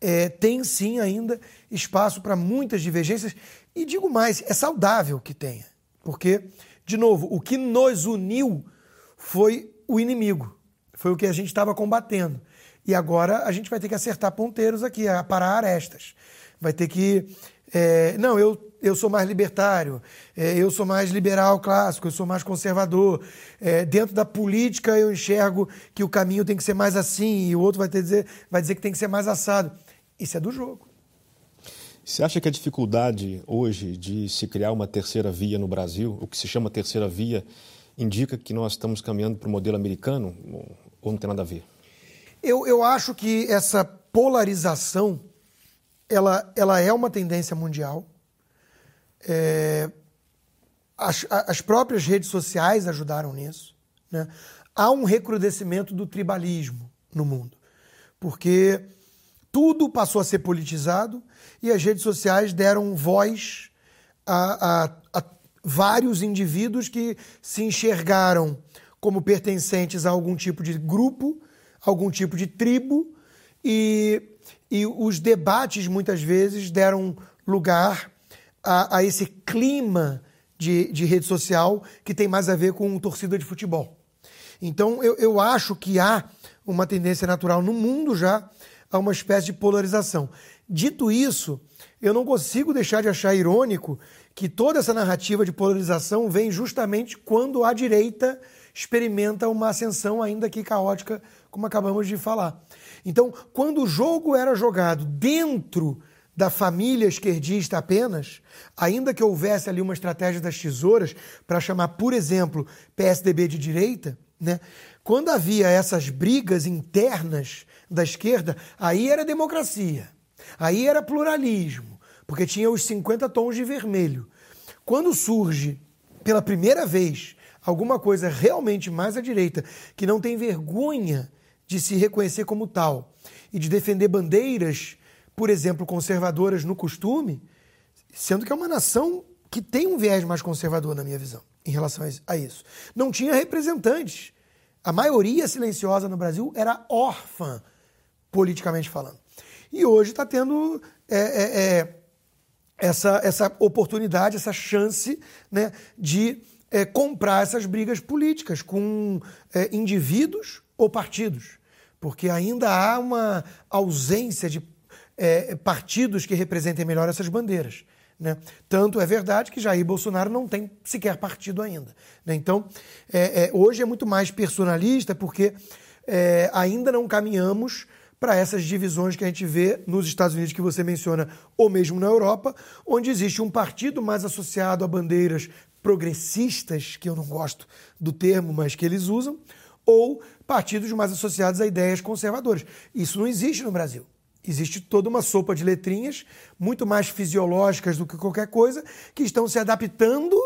é, tem sim ainda espaço para muitas divergências, e digo mais, é saudável que tenha, porque, de novo, o que nos uniu foi o inimigo, foi o que a gente estava combatendo. E agora a gente vai ter que acertar ponteiros aqui, parar arestas. Vai ter que. É, não, eu, eu sou mais libertário, é, eu sou mais liberal clássico, eu sou mais conservador. É, dentro da política eu enxergo que o caminho tem que ser mais assim, e o outro vai, ter dizer, vai dizer que tem que ser mais assado. Isso é do jogo. Você acha que a dificuldade hoje de se criar uma terceira via no Brasil, o que se chama terceira via, indica que nós estamos caminhando para o modelo americano ou não tem nada a ver? Eu, eu acho que essa polarização ela, ela é uma tendência mundial. É, as, as próprias redes sociais ajudaram nisso. Né? Há um recrudescimento do tribalismo no mundo, porque tudo passou a ser politizado e as redes sociais deram voz a, a, a vários indivíduos que se enxergaram como pertencentes a algum tipo de grupo, algum tipo de tribo, e, e os debates muitas vezes deram lugar a, a esse clima de, de, rede social que tem mais a ver com torcida de futebol. Então eu, eu acho que há uma tendência natural no mundo já a uma espécie de polarização. Dito isso, eu não consigo deixar de achar irônico que toda essa narrativa de polarização vem justamente quando a direita experimenta uma ascensão ainda que caótica, como acabamos de falar. Então, quando o jogo era jogado dentro da família esquerdista apenas, ainda que houvesse ali uma estratégia das tesouras para chamar, por exemplo, PSDB de direita, né? Quando havia essas brigas internas da esquerda, aí era democracia, aí era pluralismo, porque tinha os 50 tons de vermelho. Quando surge pela primeira vez alguma coisa realmente mais à direita, que não tem vergonha de se reconhecer como tal e de defender bandeiras, por exemplo, conservadoras no costume, sendo que é uma nação que tem um viés mais conservador, na minha visão, em relação a isso. Não tinha representantes. A maioria silenciosa no Brasil era órfã, politicamente falando. E hoje está tendo é, é, é, essa, essa oportunidade, essa chance né, de é, comprar essas brigas políticas com é, indivíduos ou partidos, porque ainda há uma ausência de é, partidos que representem melhor essas bandeiras. Né? Tanto é verdade que Jair Bolsonaro não tem sequer partido ainda. Né? Então, é, é, hoje é muito mais personalista, porque é, ainda não caminhamos para essas divisões que a gente vê nos Estados Unidos, que você menciona, ou mesmo na Europa, onde existe um partido mais associado a bandeiras progressistas, que eu não gosto do termo, mas que eles usam, ou partidos mais associados a ideias conservadoras. Isso não existe no Brasil. Existe toda uma sopa de letrinhas, muito mais fisiológicas do que qualquer coisa, que estão se adaptando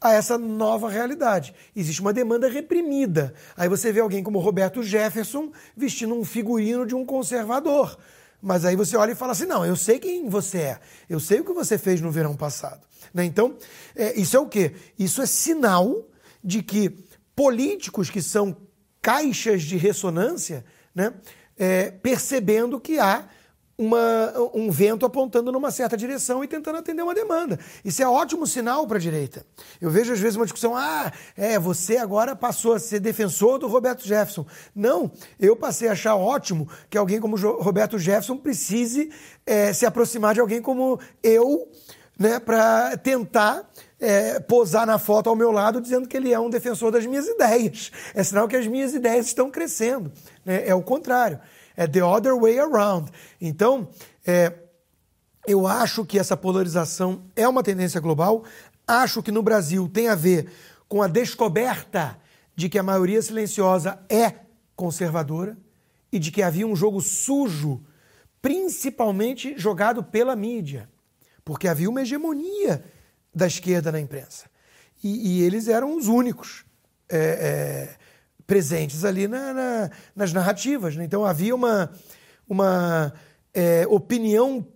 a essa nova realidade. Existe uma demanda reprimida. Aí você vê alguém como Roberto Jefferson vestindo um figurino de um conservador. Mas aí você olha e fala assim: não, eu sei quem você é, eu sei o que você fez no verão passado. Né? Então, é, isso é o quê? Isso é sinal de que políticos que são caixas de ressonância, né, é, percebendo que há uma, um vento apontando numa certa direção e tentando atender uma demanda. Isso é ótimo sinal para a direita. Eu vejo às vezes uma discussão: ah, é, você agora passou a ser defensor do Roberto Jefferson. Não, eu passei a achar ótimo que alguém como Roberto Jefferson precise é, se aproximar de alguém como eu, né, para tentar é, posar na foto ao meu lado dizendo que ele é um defensor das minhas ideias. É sinal que as minhas ideias estão crescendo. Né? É o contrário. É the other way around. Então, é, eu acho que essa polarização é uma tendência global. Acho que no Brasil tem a ver com a descoberta de que a maioria silenciosa é conservadora e de que havia um jogo sujo, principalmente jogado pela mídia, porque havia uma hegemonia da esquerda na imprensa. E, e eles eram os únicos. É, é, presentes ali na, na, nas narrativas. Né? Então havia uma, uma é, opinião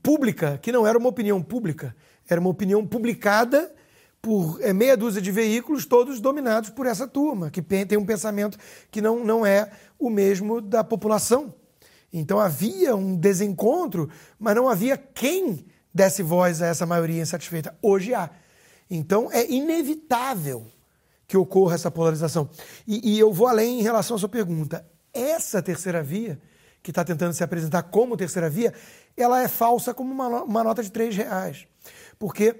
pública, que não era uma opinião pública, era uma opinião publicada por é, meia dúzia de veículos, todos dominados por essa turma, que tem um pensamento que não, não é o mesmo da população. Então havia um desencontro, mas não havia quem desse voz a essa maioria insatisfeita. Hoje há. Então é inevitável que ocorra essa polarização. E, e eu vou além em relação à sua pergunta. Essa terceira via, que está tentando se apresentar como terceira via, ela é falsa como uma, uma nota de três reais. Porque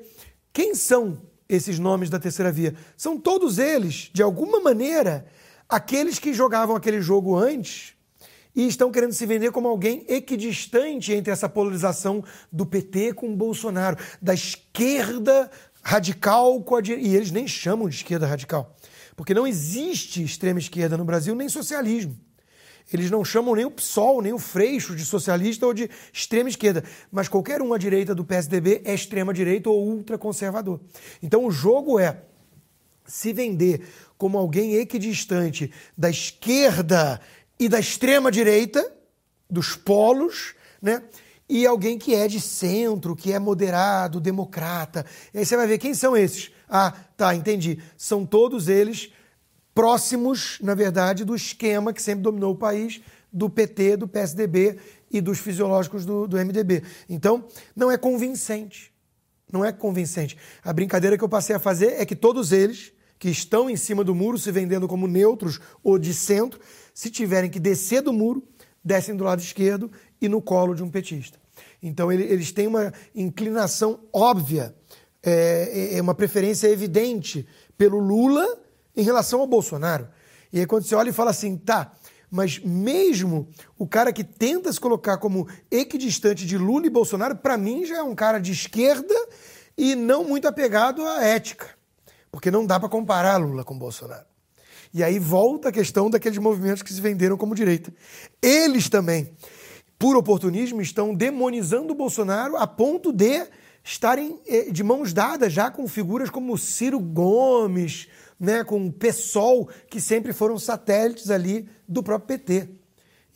quem são esses nomes da terceira via? São todos eles, de alguma maneira, aqueles que jogavam aquele jogo antes e estão querendo se vender como alguém equidistante entre essa polarização do PT com o Bolsonaro, da esquerda radical com a direita. E eles nem chamam de esquerda radical. Porque não existe extrema esquerda no Brasil, nem socialismo. Eles não chamam nem o PSOL, nem o Freixo de socialista ou de extrema esquerda. Mas qualquer um à direita do PSDB é extrema direita ou ultraconservador. Então o jogo é se vender como alguém equidistante da esquerda e da extrema direita, dos polos, né? E alguém que é de centro, que é moderado, democrata. E aí você vai ver quem são esses. Ah, tá, entendi. São todos eles próximos, na verdade, do esquema que sempre dominou o país, do PT, do PSDB e dos fisiológicos do, do MDB. Então, não é convincente. Não é convincente. A brincadeira que eu passei a fazer é que todos eles, que estão em cima do muro, se vendendo como neutros ou de centro, se tiverem que descer do muro, descem do lado esquerdo e no colo de um petista. Então, ele, eles têm uma inclinação óbvia, é, é, é uma preferência evidente pelo Lula em relação ao Bolsonaro. E aí, quando você olha e fala assim, tá, mas mesmo o cara que tenta se colocar como equidistante de Lula e Bolsonaro, para mim já é um cara de esquerda e não muito apegado à ética. Porque não dá para comparar Lula com Bolsonaro. E aí volta a questão daqueles movimentos que se venderam como direita. Eles também por oportunismo, estão demonizando o Bolsonaro a ponto de estarem eh, de mãos dadas já com figuras como Ciro Gomes, né, com o PSOL, que sempre foram satélites ali do próprio PT.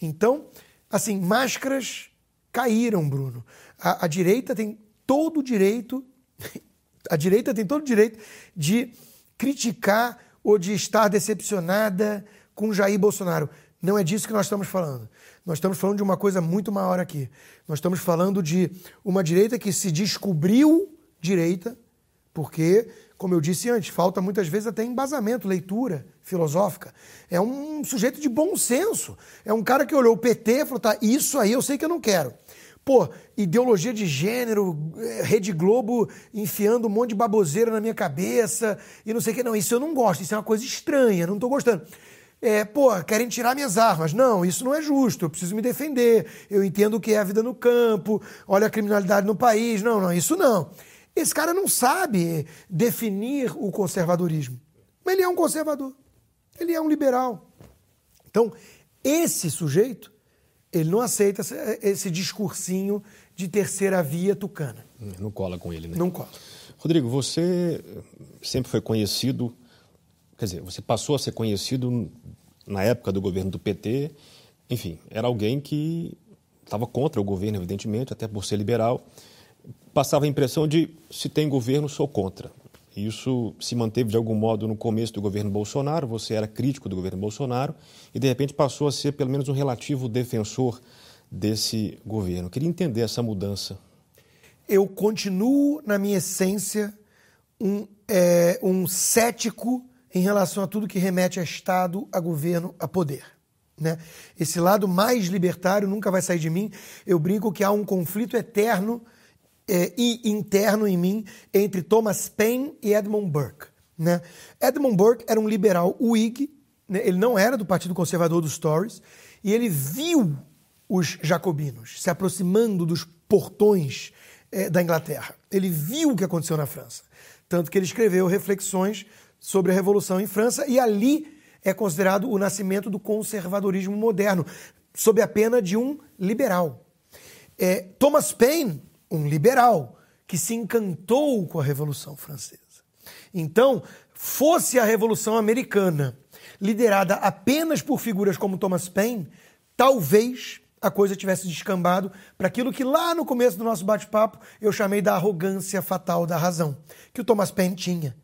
Então, assim, máscaras caíram, Bruno. A, a direita tem todo o direito, a direita tem todo o direito de criticar ou de estar decepcionada com Jair Bolsonaro. Não é disso que nós estamos falando. Nós estamos falando de uma coisa muito maior aqui. Nós estamos falando de uma direita que se descobriu direita Porque, como eu disse antes, falta muitas vezes até embasamento, leitura filosófica. É um sujeito de bom senso. É um cara que olhou o PT e falou: tá, isso aí eu sei que eu não quero. Pô, ideologia de gênero, eh, Rede Globo enfiando um monte de baboseira na minha cabeça e não sei o que. Não, isso eu não gosto, isso é uma coisa estranha, não estou gostando. É, pô, querem tirar minhas armas. Não, isso não é justo, eu preciso me defender. Eu entendo o que é a vida no campo, olha a criminalidade no país. Não, não, isso não. Esse cara não sabe definir o conservadorismo. Mas ele é um conservador. Ele é um liberal. Então, esse sujeito ele não aceita esse discursinho de terceira via tucana. Não cola com ele, né? Não cola. Rodrigo, você sempre foi conhecido, quer dizer, você passou a ser conhecido na época do governo do PT, enfim, era alguém que estava contra o governo, evidentemente, até por ser liberal. Passava a impressão de se tem governo, sou contra. Isso se manteve de algum modo no começo do governo Bolsonaro, você era crítico do governo Bolsonaro e de repente passou a ser pelo menos um relativo defensor desse governo. Eu queria entender essa mudança. Eu continuo, na minha essência, um, é, um cético em relação a tudo que remete a Estado, a governo, a poder. Né? Esse lado mais libertário nunca vai sair de mim. Eu brinco que há um conflito eterno é, e interno em mim entre Thomas Paine e Edmund Burke. Né? Edmund Burke era um liberal Whig, né? ele não era do Partido Conservador dos Tories, e ele viu os jacobinos se aproximando dos portões é, da Inglaterra. Ele viu o que aconteceu na França. Tanto que ele escreveu reflexões sobre a Revolução em França, e ali é considerado o nascimento do conservadorismo moderno, sob a pena de um liberal. É, Thomas Paine um liberal que se encantou com a Revolução Francesa. Então, fosse a Revolução Americana liderada apenas por figuras como Thomas Paine, talvez a coisa tivesse descambado para aquilo que lá no começo do nosso bate-papo eu chamei da arrogância fatal da razão, que o Thomas Paine tinha.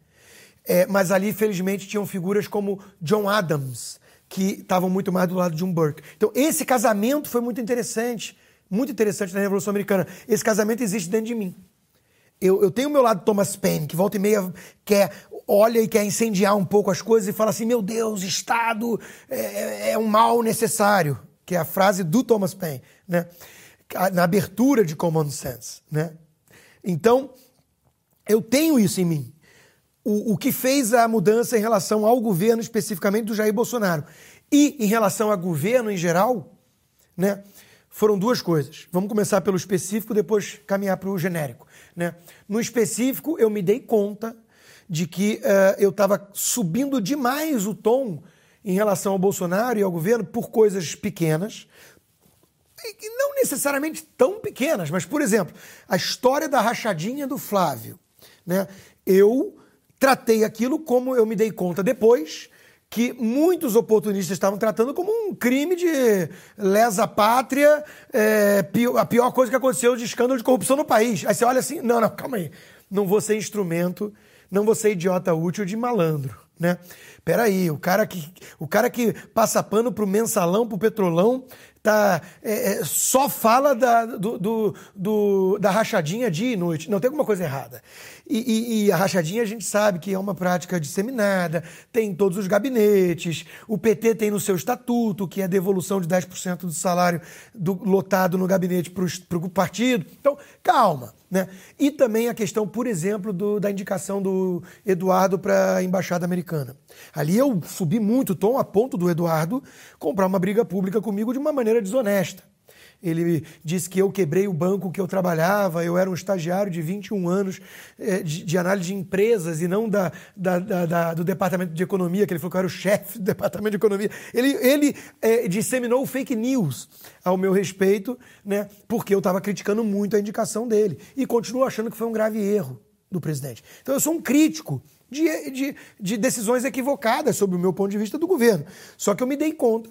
É, mas ali, felizmente, tinham figuras como John Adams, que estavam muito mais do lado de um Burke. Então, esse casamento foi muito interessante muito interessante na Revolução Americana. Esse casamento existe dentro de mim. Eu, eu tenho o meu lado Thomas Paine, que volta e meia quer, olha e quer incendiar um pouco as coisas e fala assim: meu Deus, Estado é, é, é um mal necessário, que é a frase do Thomas Paine, né? na abertura de Common Sense. Né? Então, eu tenho isso em mim. O, o que fez a mudança em relação ao governo, especificamente do Jair Bolsonaro, e em relação a governo em geral, né? foram duas coisas. Vamos começar pelo específico, depois caminhar para o genérico. Né? No específico, eu me dei conta de que uh, eu estava subindo demais o tom em relação ao Bolsonaro e ao governo por coisas pequenas, e não necessariamente tão pequenas, mas, por exemplo, a história da rachadinha do Flávio. Né? Eu tratei aquilo como eu me dei conta depois que muitos oportunistas estavam tratando como um crime de lesa pátria, é, a pior coisa que aconteceu de escândalo de corrupção no país. Aí você olha assim, não, não, calma aí, não vou ser instrumento, não vou ser idiota útil de malandro, né? Peraí, o cara que, o cara que passa pano pro mensalão, pro petrolão, tá, é, é, só fala da, do, do, do, da rachadinha dia e noite. Não, tem alguma coisa errada. E, e, e, a rachadinha a gente sabe que é uma prática disseminada, tem em todos os gabinetes, o PT tem no seu estatuto, que é a devolução de 10% do salário do, lotado no gabinete para o partido. Então, calma. Né? E também a questão, por exemplo, do, da indicação do Eduardo para a Embaixada Americana. Ali eu subi muito o tom a ponto do Eduardo comprar uma briga pública comigo de uma maneira desonesta. Ele disse que eu quebrei o banco que eu trabalhava, eu era um estagiário de 21 anos é, de, análise de empresas e não da, da, da, da, do departamento de economia, que ele falou que eu era o chefe do departamento de economia. Ele, ele é, disseminou fake news ao meu respeito, né, porque eu estava criticando muito a indicação dele. E continuo achando que foi um grave erro do presidente. Então eu sou um crítico de, de, de decisões equivocadas sobre o meu ponto de vista do governo. Só que eu me dei conta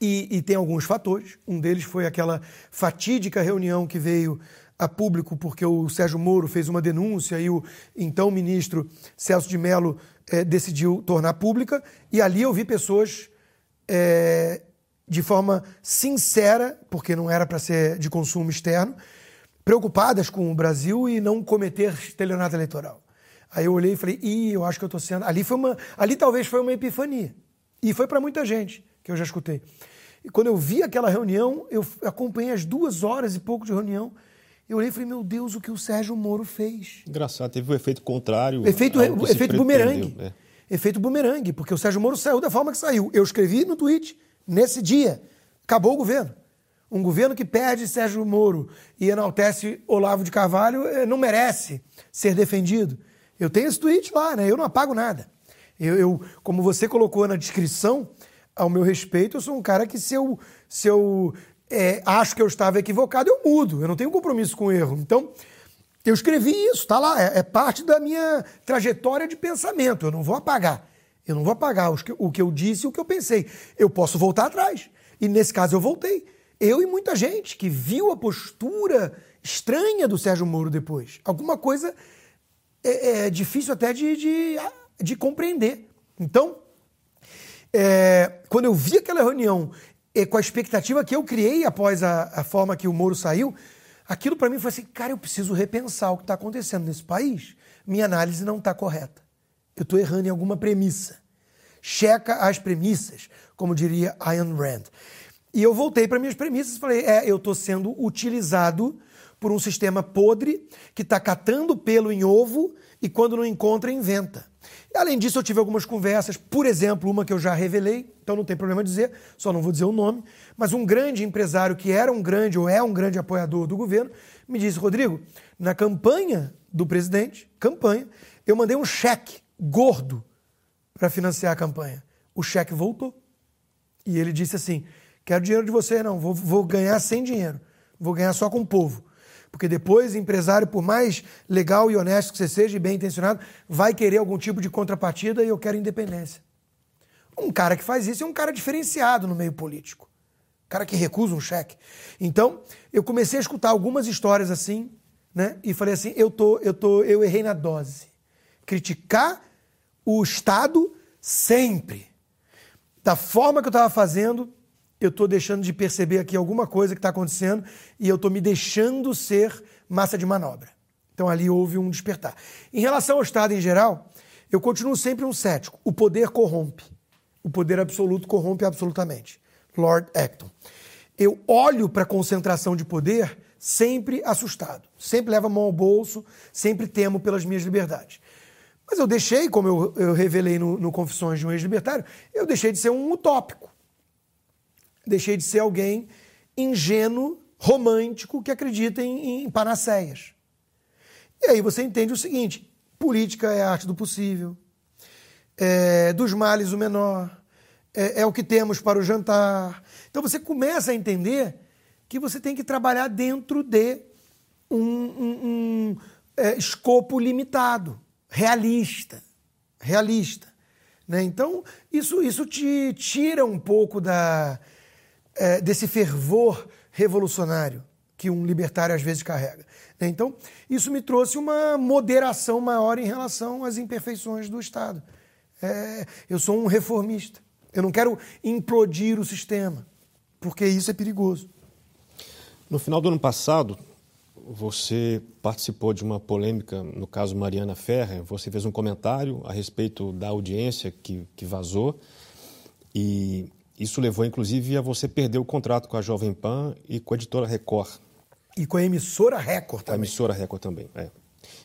e, e, tem alguns fatores. Um deles foi aquela fatídica reunião que veio a público porque o Sérgio Moro fez uma denúncia e o então ministro Celso de Mello é, decidiu tornar pública. E ali eu vi pessoas é, de forma sincera, porque não era para ser de consumo externo, preocupadas com o Brasil e não cometer estelionato eleitoral. Aí eu olhei e falei, ih, eu acho que eu estou sendo. Ali foi uma. Ali talvez foi uma epifania. E foi para muita gente que eu já escutei. E quando eu vi aquela reunião, eu acompanhei as duas horas e pouco de reunião. Eu olhei e falei, meu Deus, o que o Sérgio Moro fez. Engraçado, teve o efeito contrário. Efeito, efeito bumerangue. É. Efeito bumerangue, porque o Sérgio Moro saiu da forma que saiu. Eu escrevi no tweet, nesse dia, acabou o governo. Um governo que perde Sérgio Moro e enaltece Olavo de Carvalho eh, não merece ser defendido. Eu tenho esse tweet lá, né? Eu não apago nada. Eu, eu, como você colocou na descrição, ao meu respeito, eu sou um cara que se eu, se eu é, acho que eu estava equivocado, eu mudo. Eu não tenho compromisso com o erro. Então, eu escrevi isso, está lá. É, é, parte da minha trajetória de pensamento. Eu não vou apagar. Eu não vou apagar os que, o que eu disse e o que eu pensei. Eu posso voltar atrás. E nesse caso eu voltei. Eu e muita gente que viu a postura estranha do Sérgio Moro depois. Alguma coisa é, é difícil até de, de, de compreender. Então, é, quando eu vi aquela reunião e com a expectativa que eu criei após a, a forma que o Moro saiu, aquilo para mim foi assim, cara, eu preciso repensar o que está acontecendo nesse país. Minha análise não está correta. Eu estou errando em alguma premissa. Checa as premissas, como diria Ayn Rand. E eu voltei para minhas premissas e falei, é, eu estou sendo utilizado por um sistema podre que está catando pelo em ovo e quando não encontra, inventa. Além disso, eu tive algumas conversas, por exemplo, uma que eu já revelei, então não tem problema dizer, só não vou dizer o nome, mas um grande empresário que era um grande ou é um grande apoiador do governo me disse: Rodrigo, na campanha do presidente, campanha, eu mandei um cheque gordo para financiar a campanha. O cheque voltou. E ele disse assim: Quero dinheiro de você, não, vou, vou ganhar sem dinheiro, vou ganhar só com o povo. Porque depois, empresário, por mais legal e honesto que você seja e bem intencionado, vai querer algum tipo de contrapartida e eu quero independência. Um cara que faz isso é um cara diferenciado no meio político. Um cara que recusa um cheque. Então, eu comecei a escutar algumas histórias assim, né? E falei assim: eu, tô, eu, tô, eu errei na dose. Criticar o Estado sempre. Da forma que eu estava fazendo, eu estou deixando de perceber aqui alguma coisa que está acontecendo e eu estou me deixando ser massa de manobra. Então ali houve um despertar. Em relação ao Estado em geral, eu continuo sempre um cético. O poder corrompe. O poder absoluto corrompe absolutamente. Lord Acton. Eu olho para a concentração de poder sempre assustado. Sempre levo a mão ao bolso, sempre temo pelas minhas liberdades. Mas eu deixei, como eu, eu revelei no, no Confissões de um Ex-Libertário, eu deixei de ser um utópico deixei de ser alguém ingênuo, romântico, que acredita em, em panaceias. E aí você entende o seguinte: política é a arte do possível, é, dos males o menor, é, é o que temos para o jantar. Então você começa a entender que você tem que trabalhar dentro de um, um, um é, escopo limitado, realista. Realista. Né? Então, isso, isso te tira um pouco da, é, desse fervor revolucionário que um libertário às vezes carrega. Né? Então, isso me trouxe uma moderação maior em relação às imperfeições do Estado. É, eu sou um reformista. Eu não quero implodir o sistema, porque isso é perigoso. No final do ano passado, você participou de uma polêmica, no caso Mariana Ferrer. Você fez um comentário a respeito da audiência que, que vazou. E isso levou, inclusive, a você perder o contrato com a Jovem Pan e com a editora Record. E com a emissora Record também. A emissora Record também, é.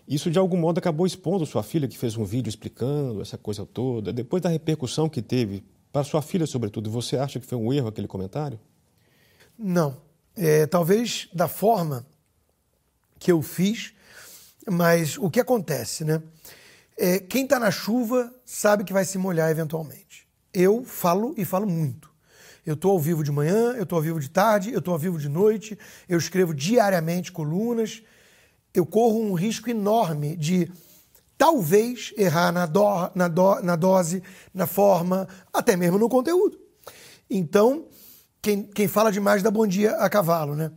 Isso, de algum modo, acabou expondo sua filha, que fez um vídeo explicando essa coisa toda. Depois da repercussão que teve, para sua filha, sobretudo, você acha que foi um erro aquele comentário? Não. É, talvez da forma que eu fiz, mas o que acontece, né? É, quem está na chuva sabe que vai se molhar eventualmente eu falo e falo muito. Eu estou ao vivo de manhã, eu estou ao vivo de tarde, eu estou ao vivo de noite, eu escrevo diariamente colunas. Eu corro um risco enorme de talvez errar na, do, na, do, na dose, na forma, até mesmo no conteúdo. Então, quem, quem fala demais dá bom dia a cavalo, né?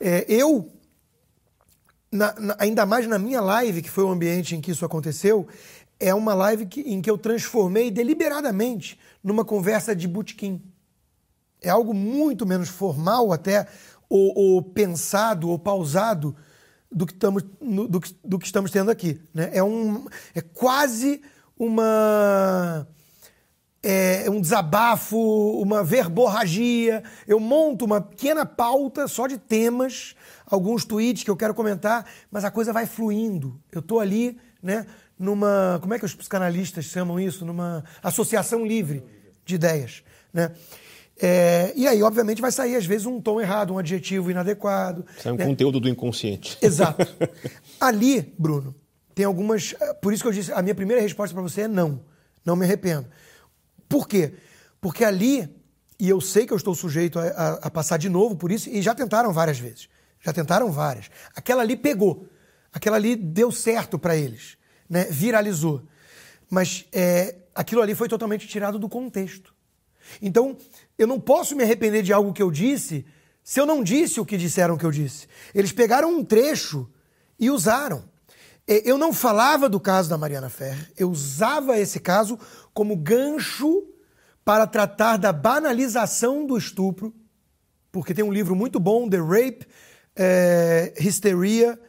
É, eu, na, na, ainda mais na minha live, que foi o ambiente em que isso aconteceu, é uma live que, em que eu transformei deliberadamente numa conversa de botequim. É algo muito menos formal até, ou, ou pensado, ou pausado, do que estamos, no, do, que, do que estamos tendo aqui. Né? É, um, é quase uma. É um desabafo, uma verborragia. Eu monto uma pequena pauta só de temas, alguns tweets que eu quero comentar, mas a coisa vai fluindo. Eu estou ali, né, numa. Como é que os psicanalistas chamam isso? Numa associação livre de ideias. Né? É, e aí, obviamente, vai sair, às vezes, um tom errado, um adjetivo inadequado. Sai um né? conteúdo do inconsciente. Exato. Ali, Bruno, tem algumas. Por isso que eu disse, a minha primeira resposta para você é não. Não me arrependo. Por quê? Porque ali, e eu sei que eu estou sujeito a, a, a passar de novo por isso, e já tentaram várias vezes. Já tentaram várias. Aquela ali pegou. Aquela ali deu certo para eles. Né? Viralizou. Mas é, aquilo ali foi totalmente tirado do contexto. Então, eu não posso me arrepender de algo que eu disse se eu não disse o que disseram que eu disse. Eles pegaram um trecho e usaram. Eu não falava do caso da Mariana Ferrer, eu usava esse caso como gancho para tratar da banalização do estupro, porque tem um livro muito bom, The Rape é, Hysteria,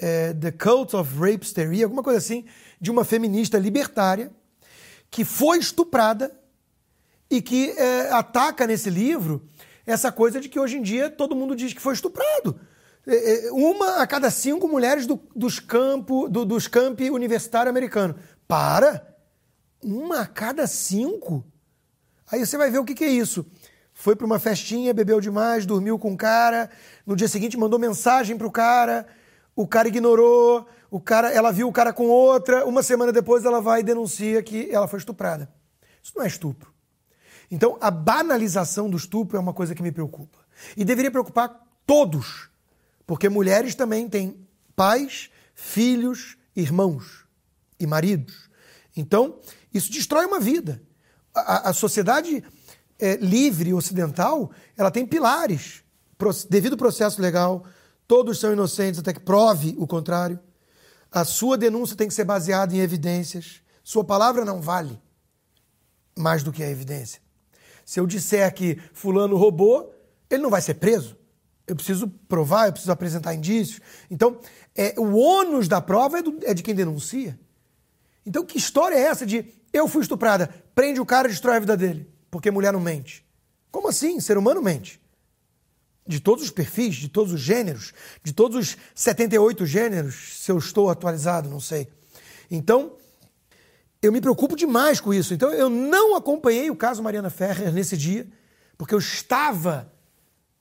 é, The Cult of Rape Hysteria, alguma coisa assim, de uma feminista libertária que foi estuprada e que é, ataca nesse livro essa coisa de que hoje em dia todo mundo diz que foi estuprado. É, é, uma a cada cinco mulheres do, dos, campo, do, dos campi universitário americano. Para! Uma a cada cinco? Aí você vai ver o que, que é isso. Foi para uma festinha, bebeu demais, dormiu com o cara, no dia seguinte mandou mensagem pro cara, o cara ignorou, o cara, ela viu o cara com outra, uma semana depois ela vai e denuncia que ela foi estuprada. Isso não é estupro. Então, a banalização do estupro é uma coisa que me preocupa. E deveria preocupar todos, porque mulheres também têm pais, filhos, irmãos e maridos. Então, isso destrói uma vida. A, a sociedade é, livre ocidental, ela tem pilares. Pro, devido processo legal, todos são inocentes até que prove o contrário. A sua denúncia tem que ser baseada em evidências. Sua palavra não vale mais do que a evidência. Se eu disser que fulano roubou, ele não vai ser preso. Eu preciso provar, eu preciso apresentar indícios. Então, é, o ônus da prova é, do, é de quem denuncia. Então, que história é essa de eu fui estuprada, prende o cara e destrói a vida dele, porque mulher não mente? Como assim? Ser humano mente. De todos os perfis, de todos os gêneros, de todos os 78 gêneros, se eu estou atualizado, não sei. Então, eu me preocupo demais com isso. Então eu não acompanhei o caso Mariana Ferrer nesse dia, porque eu estava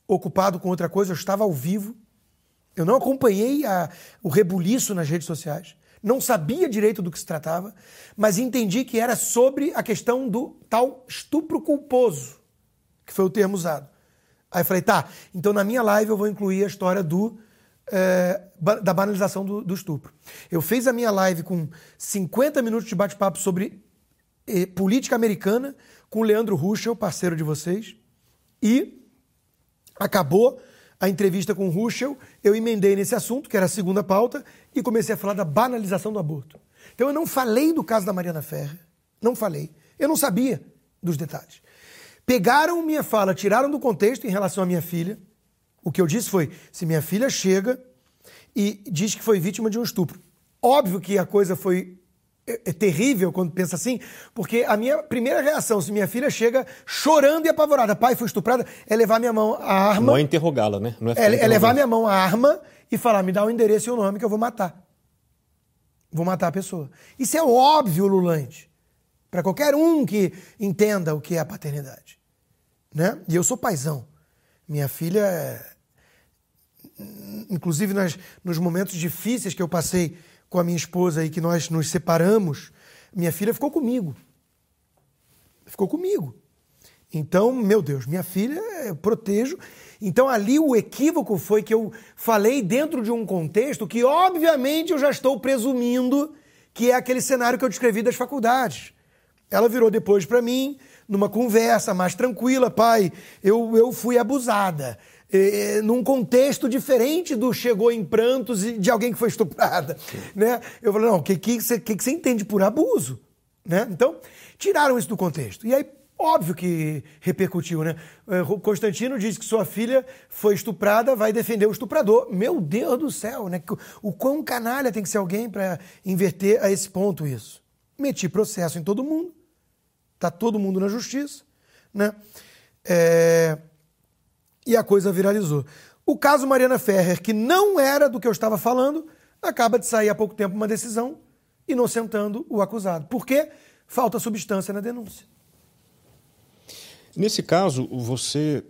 ocupado com outra coisa, eu estava ao vivo. Eu não acompanhei a, o rebuliço nas redes sociais. Não sabia direito do que se tratava, mas entendi que era sobre a questão do tal estupro culposo, que foi o termo usado. Aí falei, tá, então na minha live eu vou incluir a história do é, da banalização do, do, estupro. Eu fiz a minha live com 50 minutos de bate-papo sobre eh, política americana com o Leandro Ruschel, parceiro de vocês, e acabou a entrevista com o Ruschel, eu emendei nesse assunto, que era a segunda pauta, e comecei a falar da banalização do aborto. Então eu não falei do caso da Mariana Ferrer, não falei. Eu não sabia dos detalhes. Pegaram minha fala, tiraram do contexto em relação à minha filha, o que eu disse foi: se minha filha chega e diz que foi vítima de um estupro. Óbvio que a coisa foi é, é terrível quando pensa assim, porque a minha primeira reação, se minha filha chega chorando e apavorada, pai, foi estuprada, é levar minha mão a arma. Não é interrogá-la, né? Não é, é, é levar minha mão a arma e falar, me dá o endereço e o nome que eu vou matar. Vou matar a pessoa. Isso é óbvio, Lulante, para qualquer um que entenda o que é a paternidade. Né? E eu sou paizão. Minha filha é inclusive nas, nos momentos difíceis que eu passei com a minha esposa e que nós nos separamos, minha filha ficou comigo. Ficou comigo. Então, meu Deus, minha filha eu protejo. Então, ali o equívoco foi que eu falei dentro de um contexto que, obviamente, eu já estou presumindo que é aquele cenário que eu descrevi das faculdades. Ela virou depois para mim, numa conversa mais tranquila, pai, eu, eu fui abusada num contexto diferente do chegou em prantos de alguém que foi estuprada. Né? Eu falei, não, o que, que, você, que, que você entende por abuso? Né? Então, tiraram isso do contexto. E aí, Óbvio que repercutiu, né? É, Constantino diz que sua filha foi estuprada, vai defender o estuprador. Meu Deus do céu, né? O quão canalha tem que ser alguém para inverter a esse ponto isso. Meti processo em todo mundo, tá todo mundo na justiça, né? É... E a coisa viralizou. O caso Mariana Ferrer, que não era do que eu estava falando, acaba de sair há pouco tempo uma decisão inocentando o acusado. Por quê? Falta substância na denúncia. Nesse caso, você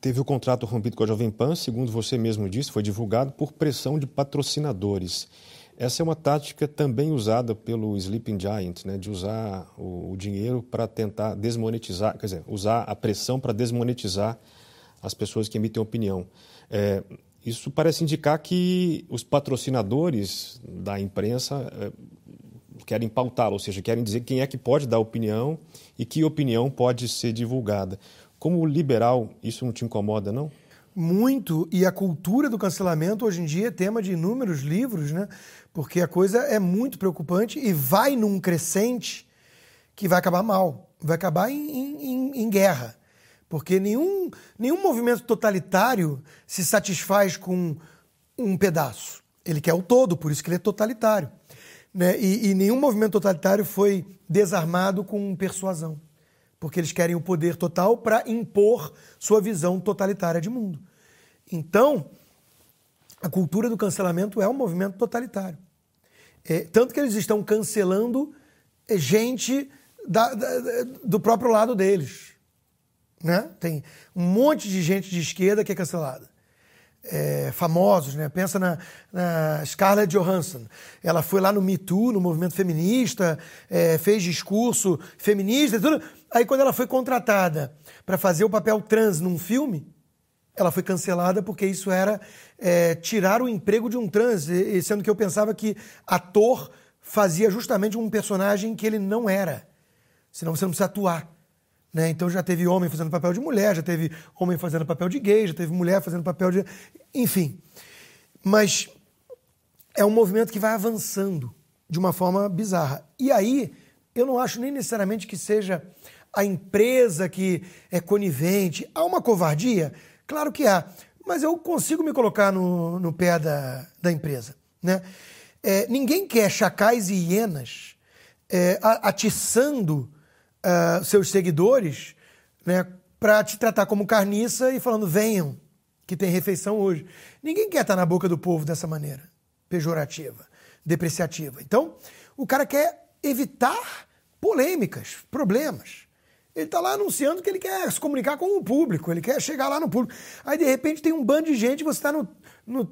teve o contrato rompido com a Jovem Pan, segundo você mesmo disse, foi divulgado por pressão de patrocinadores. Essa é uma tática também usada pelo Sleeping Giant, né, de usar o, o dinheiro para tentar desmonetizar, quer dizer, usar a pressão para desmonetizar as pessoas que emitem opinião. É, isso parece indicar que os patrocinadores da imprensa é, querem pautá-lo, ou seja, querem dizer quem é que pode dar opinião e que opinião pode ser divulgada. Como liberal, isso não te incomoda, não? Muito, e a cultura do cancelamento hoje em dia é tema de inúmeros livros, né? Porque a coisa é muito preocupante e vai num crescente que vai acabar mal, vai acabar em, em, em guerra. Porque nenhum, nenhum movimento totalitário se satisfaz com um pedaço. Ele quer o todo, por isso que ele é totalitário. Né? E, e nenhum movimento totalitário foi desarmado com persuasão, porque eles querem o poder total para impor sua visão totalitária de mundo. Então, a cultura do cancelamento é um movimento totalitário. É, tanto que eles estão cancelando gente da, da, do próprio lado deles. Né? Tem um monte de gente de esquerda que é cancelada é, famosos, né? Pensa na, na, Scarlett Johansson. Ela foi lá no Me Too, no movimento feminista, é, fez discurso feminista e tudo. Aí quando ela foi contratada para fazer o papel trans num filme, ela foi cancelada porque isso era é, tirar o emprego de um trans, sendo que eu pensava que ator fazia justamente um personagem que ele não era. Senão você não precisa atuar. Né? Então já teve homem fazendo papel de mulher, já teve homem fazendo papel de gay, já teve mulher fazendo papel de. Enfim. Mas é um movimento que vai avançando de uma forma bizarra. E aí, eu não acho nem necessariamente que seja a empresa que é conivente. Há uma covardia? Claro que há. Mas eu consigo me colocar no, no pé da, da empresa. Né? É, ninguém quer chacais e hienas é, atiçando uh, seus seguidores né, para te tratar como carniça e falando: venham, que tem refeição hoje. Ninguém quer estar na boca do povo dessa maneira, pejorativa, depreciativa. Então, o cara quer evitar polêmicas, problemas. Ele está lá anunciando que ele quer se comunicar com o público, ele quer chegar lá no público. Aí, de repente, tem um bando de gente, você está no, no,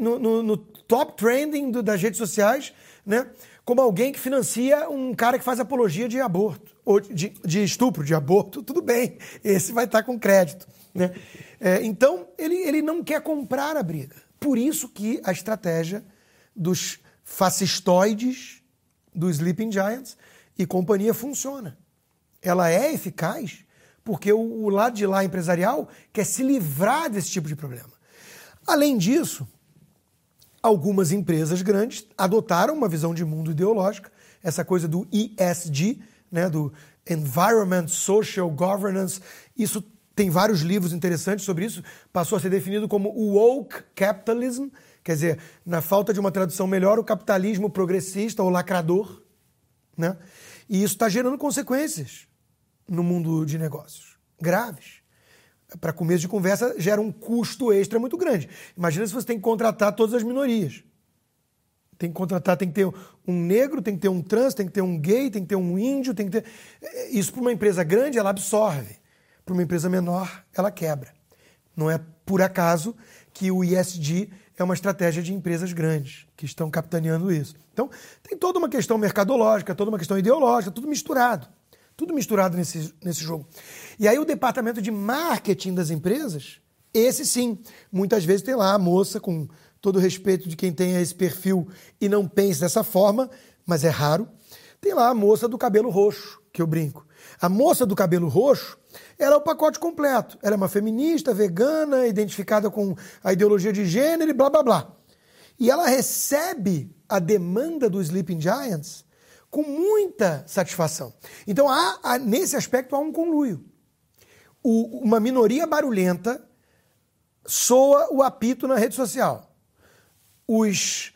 no, no, no top trending do, das redes sociais, né? como alguém que financia um cara que faz apologia de aborto, ou de, de estupro, de aborto, tudo bem, esse vai estar com crédito. Né? É, então, ele, ele não quer comprar a briga. Por isso que a estratégia dos fascistoides, dos Sleeping Giants e companhia funciona. Ela é eficaz porque o, o lado de lá empresarial quer se livrar desse tipo de problema. Além disso, algumas empresas grandes adotaram uma visão de mundo ideológica, essa coisa do ESG, né, do Environment, Social Governance. Isso tem vários livros interessantes sobre isso. Passou a ser definido como woke capitalism, quer dizer, na falta de uma tradução melhor, o capitalismo progressista ou lacrador. Né? E isso está gerando consequências no mundo de negócios graves para começo de conversa, gera um custo extra muito grande. Imagina se você tem que contratar todas as minorias. Tem que contratar, tem que ter um negro, tem que ter um trans, tem que ter um gay, tem que ter um índio, tem que ter. É, isso para uma empresa grande ela absorve. Para uma empresa menor, ela quebra. Não é por acaso que o ISD é uma estratégia de empresas grandes que estão capitaneando isso. Então, tem toda uma questão mercadológica, toda uma questão ideológica, tudo misturado. Tudo misturado nesse, nesse jogo. E aí o departamento de marketing das empresas, esse sim, muitas vezes tem lá a moça, com todo o respeito de quem tem esse perfil e não pensa dessa forma, mas é raro, tem lá a moça do cabelo roxo, que eu brinco. A moça do cabelo roxo, ela é o pacote completo. Ela é uma feminista, vegana, identificada com a ideologia de gênero e blá blá blá. E ela recebe a demanda dos Sleeping Giants com muita satisfação. Então, há, há nesse aspecto, há um conluio. O, uma minoria barulhenta soa o apito na rede social. Os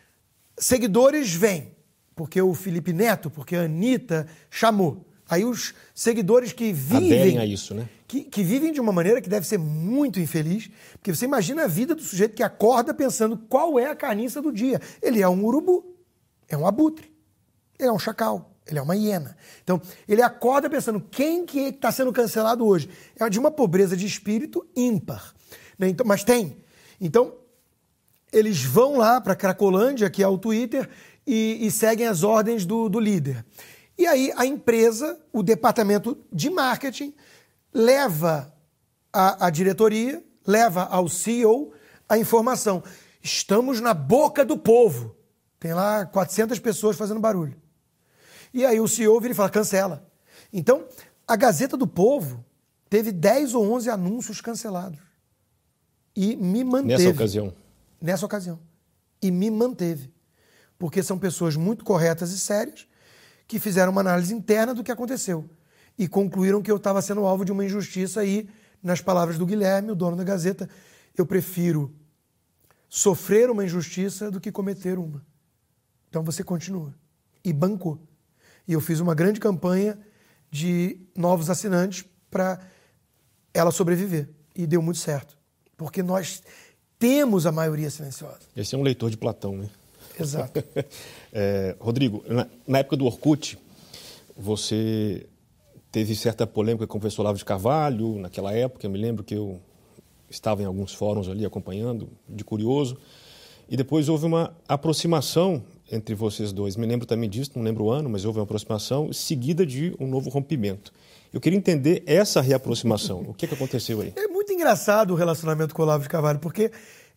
seguidores vêm, porque o Felipe Neto, porque a Anitta chamou. Aí os seguidores que vivem. Aderem a isso, né? Que, que, vivem de uma maneira que deve ser muito infeliz, porque você imagina a vida do sujeito que acorda pensando qual é a carniça do dia. Ele é um urubu, é um abutre, ele é um chacal, ele é uma hiena. Então, ele acorda pensando quem que está sendo cancelado hoje. É de uma pobreza de espírito ímpar. Né? Então, mas tem. Então, eles vão lá para Cracolândia, que é o Twitter, e, e seguem as ordens do, do líder. E aí a empresa, o departamento de marketing, leva a, a diretoria, leva ao CEO a informação. Estamos na boca do povo. Tem lá 400 pessoas fazendo barulho. E aí o CEO vira e fala: cancela. Então, a Gazeta do Povo teve 10 ou 11 anúncios cancelados. E me manteve. Nessa ocasião. Nessa ocasião. E me manteve. Porque são pessoas muito corretas e sérias que fizeram uma análise interna do que aconteceu e concluíram que eu estava sendo alvo de uma injustiça e, nas palavras do Guilherme, o dono da Gazeta, eu prefiro sofrer uma injustiça do que cometer uma. Então você continua. E bancou. E eu fiz uma grande campanha de novos assinantes para ela sobreviver. E deu muito certo. Porque nós temos a maioria silenciosa. Esse é um leitor de Platão, né? Exato. é, Rodrigo, na, na, época do Orkut, você teve certa polêmica com o professor Olavo de Carvalho, naquela época, eu me lembro que eu estava em alguns fóruns ali acompanhando, de curioso, e depois houve uma aproximação entre vocês dois. Me lembro também disso, não lembro o ano, mas houve uma aproximação seguida de um novo rompimento. Eu queria entender essa reaproximação. O que, é que aconteceu aí? É muito engraçado o relacionamento com o Olavo de Carvalho, porque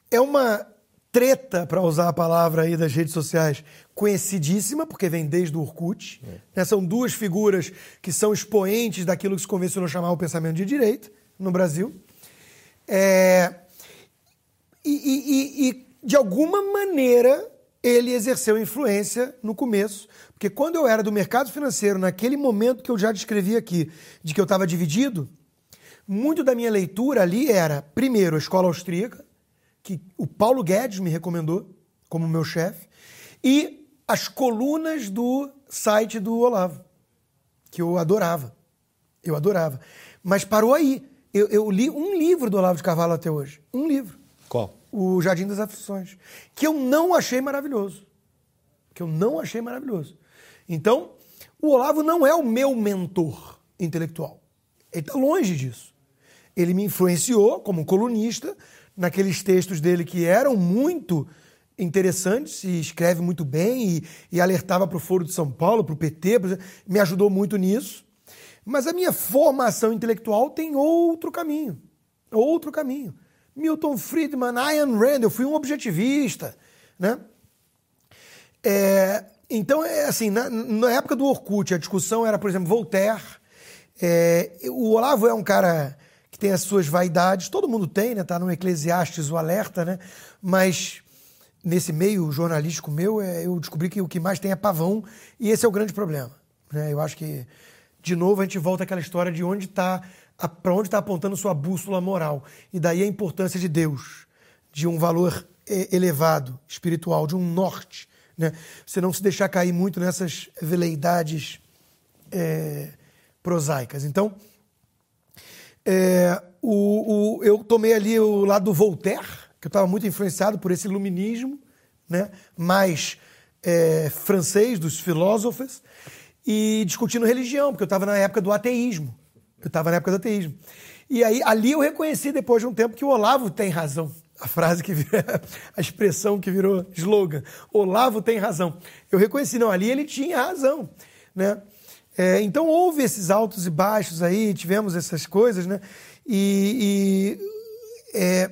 é uma treta, para usar a palavra aí das redes sociais, conhecidíssima, porque vem desde o Orkut. É. Né? São duas figuras que são expoentes daquilo que se convencionou chamar o pensamento de direita no Brasil. É... E, e, e, de alguma maneira, ele exerceu influência no começo, porque quando eu era do mercado financeiro, naquele momento que eu já descrevi aqui, de que eu estava dividido, muito da minha leitura ali era, primeiro, a escola austríaca, que o Paulo Guedes me recomendou como meu chefe, e as colunas do site do Olavo, que eu adorava. Eu adorava. Mas parou aí. Eu, eu, li um livro do Olavo de Carvalho até hoje. Um livro. O Jardim das Aflições. Que eu não achei maravilhoso. Que eu não achei maravilhoso. Então, o Olavo não é o meu mentor intelectual. Ele está longe disso. Ele me influenciou como colunista, naqueles textos dele que eram muito interessantes e escreve muito bem e, e alertava para o Foro de São Paulo, para o PT, me ajudou muito nisso. Mas a minha formação intelectual tem outro caminho. Outro caminho. Milton Friedman, Ayn Rand, eu fui um objetivista. Né? É, então, é assim, na, na, época do Orkut, a discussão era, por exemplo, Voltaire. É, o Olavo é um cara que tem as suas vaidades, todo mundo tem, né? Tá no Eclesiastes o alerta, né? Mas nesse meio jornalístico meu, é, eu descobri que o que mais tem é pavão, e esse é o grande problema. Né? Eu acho que, de novo, a gente volta àquela história de onde está, para onde está apontando sua bússola moral. E daí a importância de Deus, de um valor é, elevado, espiritual, de um norte. Né? Você não se deixar cair muito nessas veleidades é, prosaicas. Então, é, o, o, eu tomei ali o lado do Voltaire, que eu estava muito influenciado por esse iluminismo, né, mais é, francês, dos filósofos, e discutindo religião, porque eu estava na época do ateísmo. Eu estava na época do ateísmo. E aí, ali eu reconheci, depois de um tempo, que o Olavo tem razão. A frase que virou, a expressão que virou slogan. Olavo tem razão. Eu reconheci, não, ali ele tinha razão. Né? É, então houve esses altos e baixos aí, tivemos essas coisas, né? E, e é,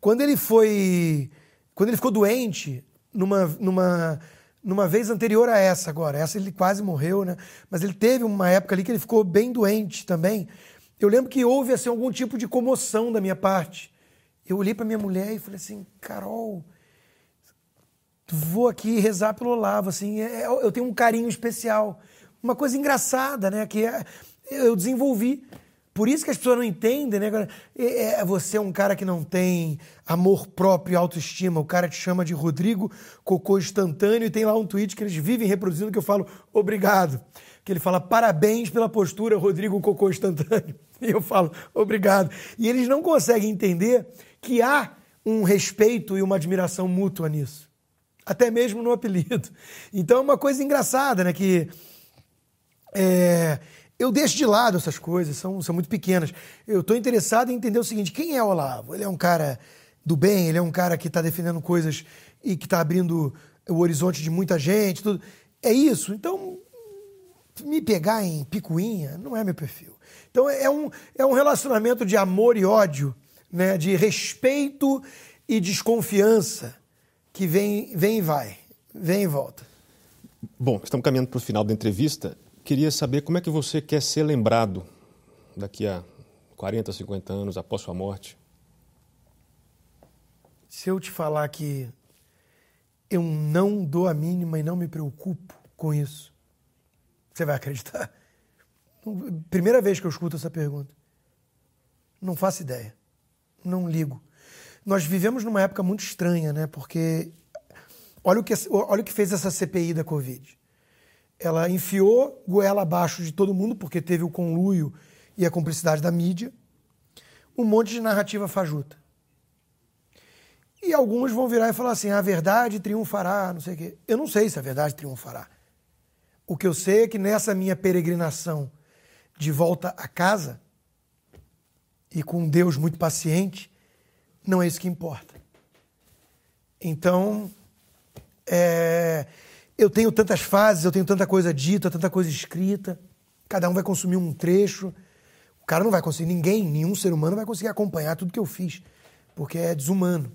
quando ele foi, quando ele ficou doente, numa, numa, numa vez anterior a essa agora, essa ele quase morreu, né? Mas ele teve uma época ali que ele ficou bem doente também. Eu lembro que houve assim algum tipo de comoção da minha parte. Eu olhei para minha mulher e falei assim, Carol, vou aqui rezar pelo Olavo, assim, é, é, eu tenho um carinho especial. Uma coisa engraçada, né? Que é, eu desenvolvi. Por isso que as pessoas não entendem, né? É, é, você é um cara que não tem amor próprio e autoestima. O cara te chama de Rodrigo Cocô Instantâneo e tem lá um tweet que eles vivem reproduzindo que eu falo obrigado. Que ele fala parabéns pela postura, Rodrigo Cocô Instantâneo. E eu falo obrigado. E eles não conseguem entender que há um respeito e uma admiração mútua nisso. Até mesmo no apelido. Então é uma coisa engraçada, né? Que é, eu deixo de lado essas coisas, são, são muito pequenas. Eu estou interessado em entender o seguinte: quem é o Olavo? Ele é um cara do bem, ele é um cara que está defendendo coisas e que está abrindo o horizonte de muita gente. Tudo. É isso. Então, me pegar em picuinha não é meu perfil. Então, é um, é um relacionamento de amor e ódio, né? de respeito e desconfiança que vem, vem e vai, vem e volta. Bom, estamos caminhando para o final da entrevista queria saber como é que você quer ser lembrado daqui a 40, 50 anos após sua morte. Se eu te falar que eu não dou a mínima e não me preocupo com isso, você vai acreditar? Primeira vez que eu escuto essa pergunta. Não faço ideia. Não ligo. Nós vivemos numa época muito estranha, né? Porque olha o que, olha o que fez essa CPI da Covid ela enfiou goela abaixo de todo mundo, porque teve o conluio e a cumplicidade da mídia, um monte de narrativa fajuta. E alguns vão virar e falar assim: a verdade triunfará, não sei o quê. Eu não sei se a verdade triunfará. O que eu sei é que nessa minha peregrinação de volta a casa, e com um Deus muito paciente, não é isso que importa. Então, é, eu tenho tantas fases, eu tenho tanta coisa dita, tanta coisa escrita. Cada um vai consumir um trecho. O cara não vai conseguir, ninguém, nenhum ser humano vai conseguir acompanhar tudo que eu fiz, porque é desumano.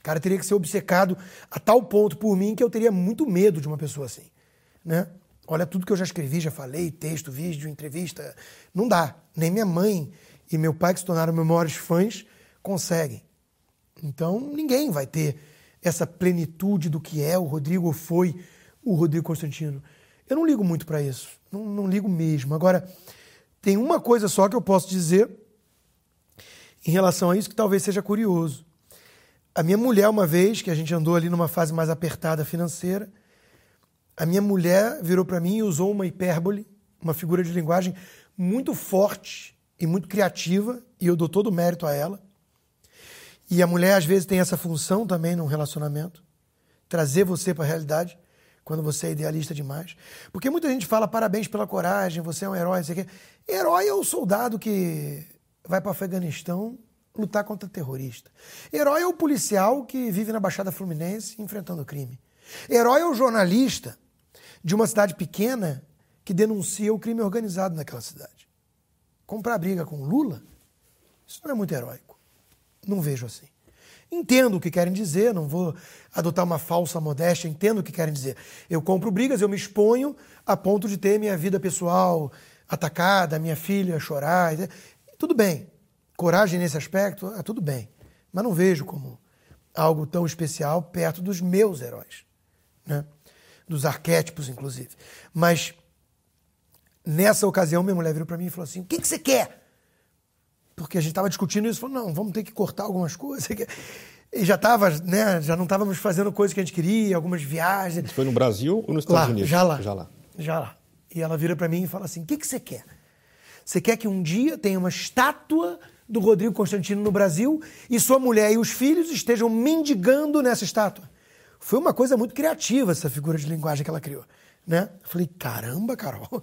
O cara teria que ser obcecado a tal ponto por mim que eu teria muito medo de uma pessoa assim, né? Olha tudo que eu já escrevi, já falei, texto, vídeo, entrevista. Não dá. Nem minha mãe e meu pai, que se tornaram meus maiores fãs, conseguem. Então, ninguém vai ter essa plenitude do que é o Rodrigo foi o Rodrigo Constantino. Eu não ligo muito para isso, não, não ligo mesmo. Agora, tem uma coisa só que eu posso dizer em relação a isso que talvez seja curioso. A minha mulher, uma vez, que a gente andou ali numa fase mais apertada financeira, a minha mulher virou para mim e usou uma hipérbole, uma figura de linguagem muito forte e muito criativa, e eu dou todo o mérito a ela. E a mulher, às vezes, tem essa função também num relacionamento trazer você para a realidade quando você é idealista demais. Porque muita gente fala parabéns pela coragem, você é um herói, não sei o quê. Herói é o soldado que vai para o Afeganistão lutar contra terrorista. Herói é o policial que vive na Baixada Fluminense enfrentando crime. Herói é o jornalista de uma cidade pequena que denuncia o crime organizado naquela cidade. Comprar briga com Lula, isso não é muito heróico. Não vejo assim. Entendo o que querem dizer, não vou adotar uma falsa modéstia, entendo o que querem dizer. Eu compro brigas, eu me exponho a ponto de ter minha vida pessoal atacada, minha filha chorar. Tudo bem. Coragem nesse aspecto, é tudo bem. Mas não vejo como algo tão especial perto dos meus heróis, né? dos arquétipos, inclusive. Mas nessa ocasião, minha mulher virou para mim e falou assim: O que, que você quer? Porque a gente estava discutindo isso, falou, não, vamos ter que cortar algumas coisas. E já tava, né, já não estávamos fazendo coisas que a gente queria, algumas viagens. Isso foi no Brasil ou nos Estados lá, Unidos? Já lá. Já lá. Já lá. E ela vira para mim e fala assim: o que, que você quer? Você quer que um dia tenha uma estátua do Rodrigo Constantino no Brasil e sua mulher e os filhos estejam mendigando nessa estátua? Foi uma coisa muito criativa essa figura de linguagem que ela criou. Né? Eu falei, caramba, Carol,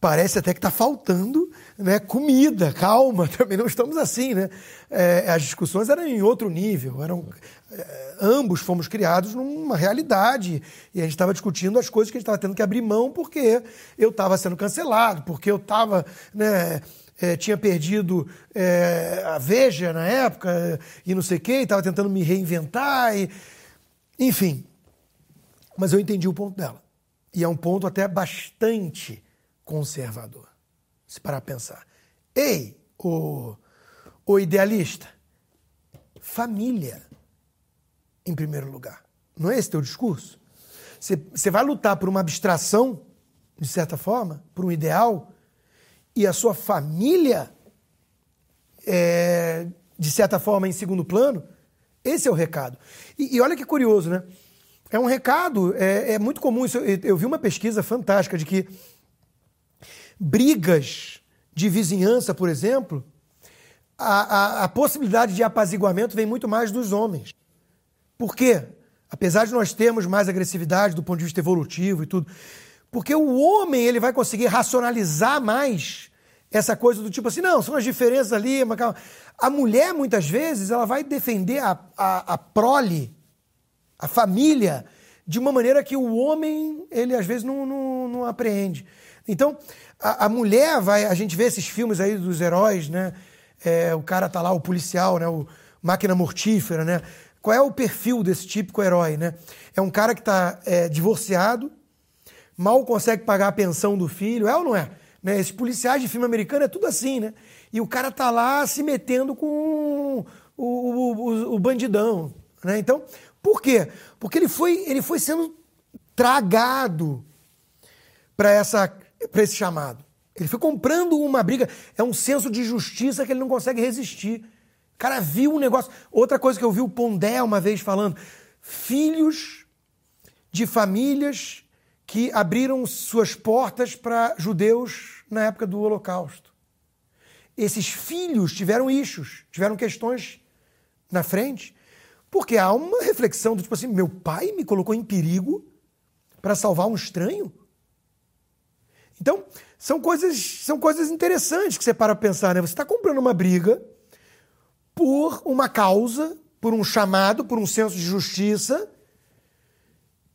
parece até que está faltando né, comida, calma, também não estamos assim, né? É, as discussões eram em outro nível, eram é, ambos fomos criados numa realidade e a gente estava discutindo as coisas que a gente estava tendo que abrir mão porque eu estava sendo cancelado, porque eu estava, né, é, tinha perdido é, a Veja na época e não sei o quê, estava tentando me reinventar e, enfim. Mas eu entendi o ponto dela e é um ponto até bastante conservador. Se parar a pensar. Ei, o, o idealista, família em primeiro lugar. Não é esse teu discurso? Você, vai lutar por uma abstração, de certa forma, por um ideal, e a sua família, é, de certa forma, em segundo plano? Esse é o recado. E, e olha que curioso, né? É um recado, é, é muito comum. Isso, eu, eu vi uma pesquisa fantástica de que brigas de vizinhança, por exemplo, a, a, a, possibilidade de apaziguamento vem muito mais dos homens. Por quê? Apesar de nós termos mais agressividade do ponto de vista evolutivo e tudo, porque o homem ele vai conseguir racionalizar mais essa coisa do tipo assim, não, são as diferenças ali. Mas calma. A mulher, muitas vezes, ela vai defender a, a, a prole, a família, de uma maneira que o homem, ele às vezes não, não, não apreende. Então, a, a, mulher vai. A gente vê esses filmes aí dos heróis, né? É, o cara tá lá, o policial, né? O máquina mortífera, né? Qual é o perfil desse típico herói, né? É um cara que está é, divorciado, mal consegue pagar a pensão do filho, é ou não é? Né? Esses policiais de filme americano é tudo assim, né? E o cara tá lá se metendo com o, o, o bandidão, né? Então, por quê? Porque ele foi, ele foi sendo tragado para essa para esse chamado. Ele foi comprando uma briga. É um senso de justiça que ele não consegue resistir. O cara viu um negócio. Outra coisa que eu vi o Pondé uma vez falando: filhos de famílias que abriram suas portas para judeus na época do Holocausto. Esses filhos tiveram issues, tiveram questões na frente, porque há uma reflexão do tipo assim: meu pai me colocou em perigo para salvar um estranho? Então, são coisas, são coisas interessantes que você para pensar, né? Você está comprando uma briga por uma causa, por um chamado, por um senso de justiça,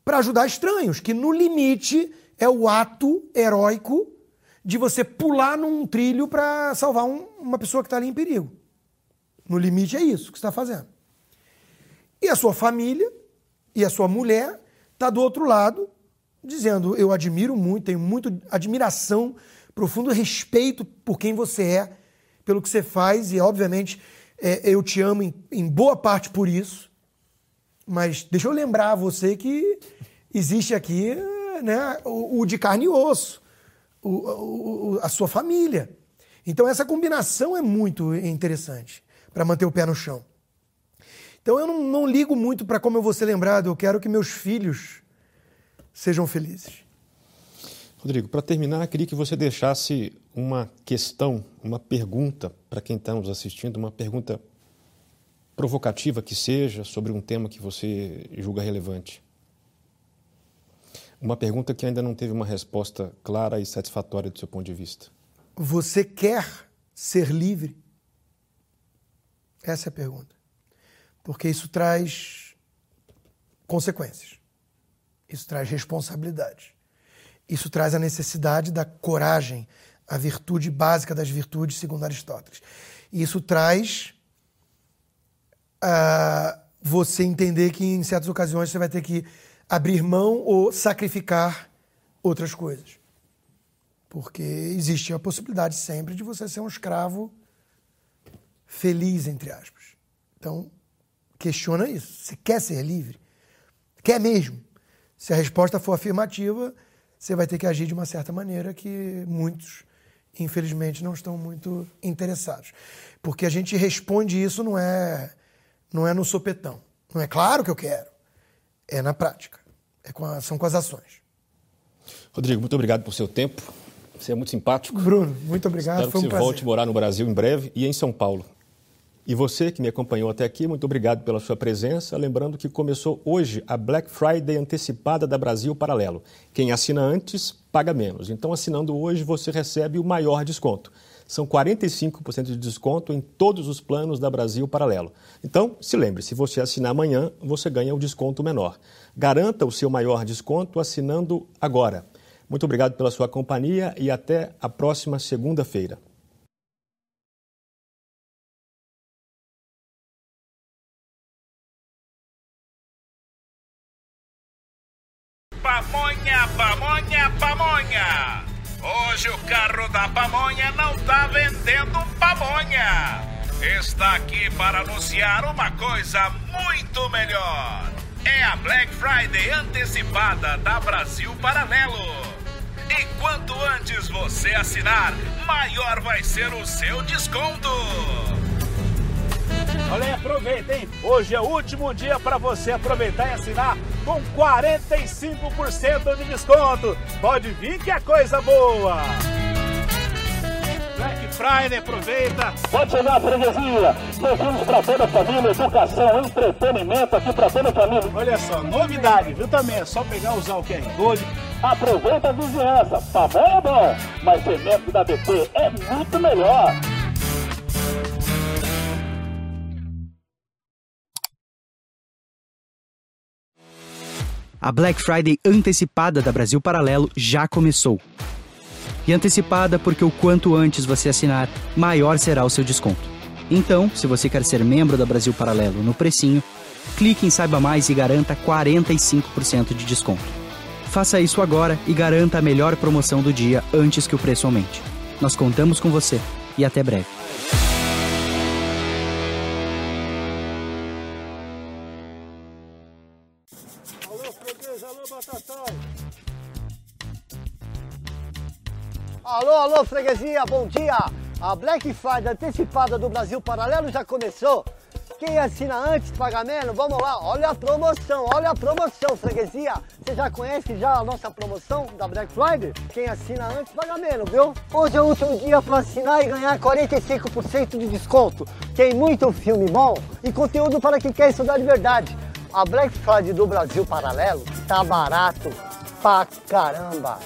para ajudar estranhos, que no limite é o ato heróico de você pular num trilho para salvar um, uma pessoa que está ali em perigo. No limite é isso que você está fazendo. E a sua família e a sua mulher está do outro lado, dizendo: Eu admiro muito, tenho muita admiração, profundo respeito por quem você é, pelo que você faz, e obviamente é, eu te amo em, em, boa parte por isso. Mas deixa eu lembrar a você que existe aqui né, o, o de carne e osso, o, o, a sua família. Então essa combinação é muito interessante para manter o pé no chão. Então eu não, não ligo muito para como eu vou ser lembrado, eu quero que meus filhos sejam felizes. Rodrigo, para terminar, queria que você deixasse uma questão, uma pergunta para quem está nos assistindo, uma pergunta provocativa que seja sobre um tema que você julga relevante. Uma pergunta que ainda não teve uma resposta clara e satisfatória do seu ponto de vista. Você quer ser livre? Essa é a pergunta. Porque isso traz consequências. Isso traz responsabilidade. Isso traz a necessidade da coragem, a virtude básica das virtudes, segundo Aristóteles. Isso traz uh, você entender que em certas ocasiões você vai ter que abrir mão ou sacrificar outras coisas. Porque existe a possibilidade sempre de você ser um escravo feliz, entre aspas. Então, questiona isso. Você quer ser livre? Quer mesmo? Se a resposta for afirmativa, você vai ter que agir de uma certa maneira que muitos, infelizmente, não estão muito interessados. Porque a gente responde isso não é, não é no sopetão. Não é claro que eu quero. É na prática. É com a, são com as ações. Rodrigo, muito obrigado por seu tempo. Você é muito simpático. Bruno, muito obrigado. Espero Foi um que você prazer. volte morar no Brasil em breve e em São Paulo. E você que me acompanhou até aqui, muito obrigado pela sua presença. Lembrando que começou hoje a Black Friday antecipada da Brasil Paralelo. Quem assina antes paga menos. Então, assinando hoje, você recebe o maior desconto. São 45% de desconto em todos os planos da Brasil Paralelo. Então, se lembre, se você assinar amanhã, você ganha o desconto menor. Garanta o seu maior desconto assinando agora. Muito obrigado pela sua companhia e até a próxima segunda-feira. Está aqui para anunciar uma coisa muito melhor. É a Black Friday antecipada da Brasil Paralelo. E quanto antes você assinar, maior vai ser o seu desconto. Olha aí, aproveita, hein? Hoje é o último dia para você aproveitar e assinar com 45% de desconto. Pode vir que é coisa boa! Black Friday, aproveita! Pode chegar a freguesia, tem para toda a família, educação, entretenimento aqui para toda a família. Olha só, novidade, viu também? É só pegar usar o QR Code. Aproveita a vizinhança, tá bom é bom, mas ser membro da BP é muito melhor. A Black Friday antecipada da Brasil Paralelo já começou. E antecipada porque o quanto antes você assinar, maior será o seu desconto. Então, se você quer ser membro da Brasil Paralelo no precinho, clique em Saiba Mais e garanta 45% de desconto. Faça isso agora e garanta a melhor promoção do dia antes que o preço aumente. Nós contamos com você e até breve. Alô, alô, freguesia, bom dia! A Black Friday antecipada do Brasil Paralelo já começou. Quem assina antes paga menos, vamos lá, olha a promoção, olha a promoção, freguesia. Você já conhece já a nossa promoção da Black Friday? Quem assina antes paga menos, viu? Hoje é o último dia para assinar e ganhar 45% de desconto. Tem muito filme bom e conteúdo para quem quer estudar de verdade. A Black Friday do Brasil Paralelo tá barato pra caramba.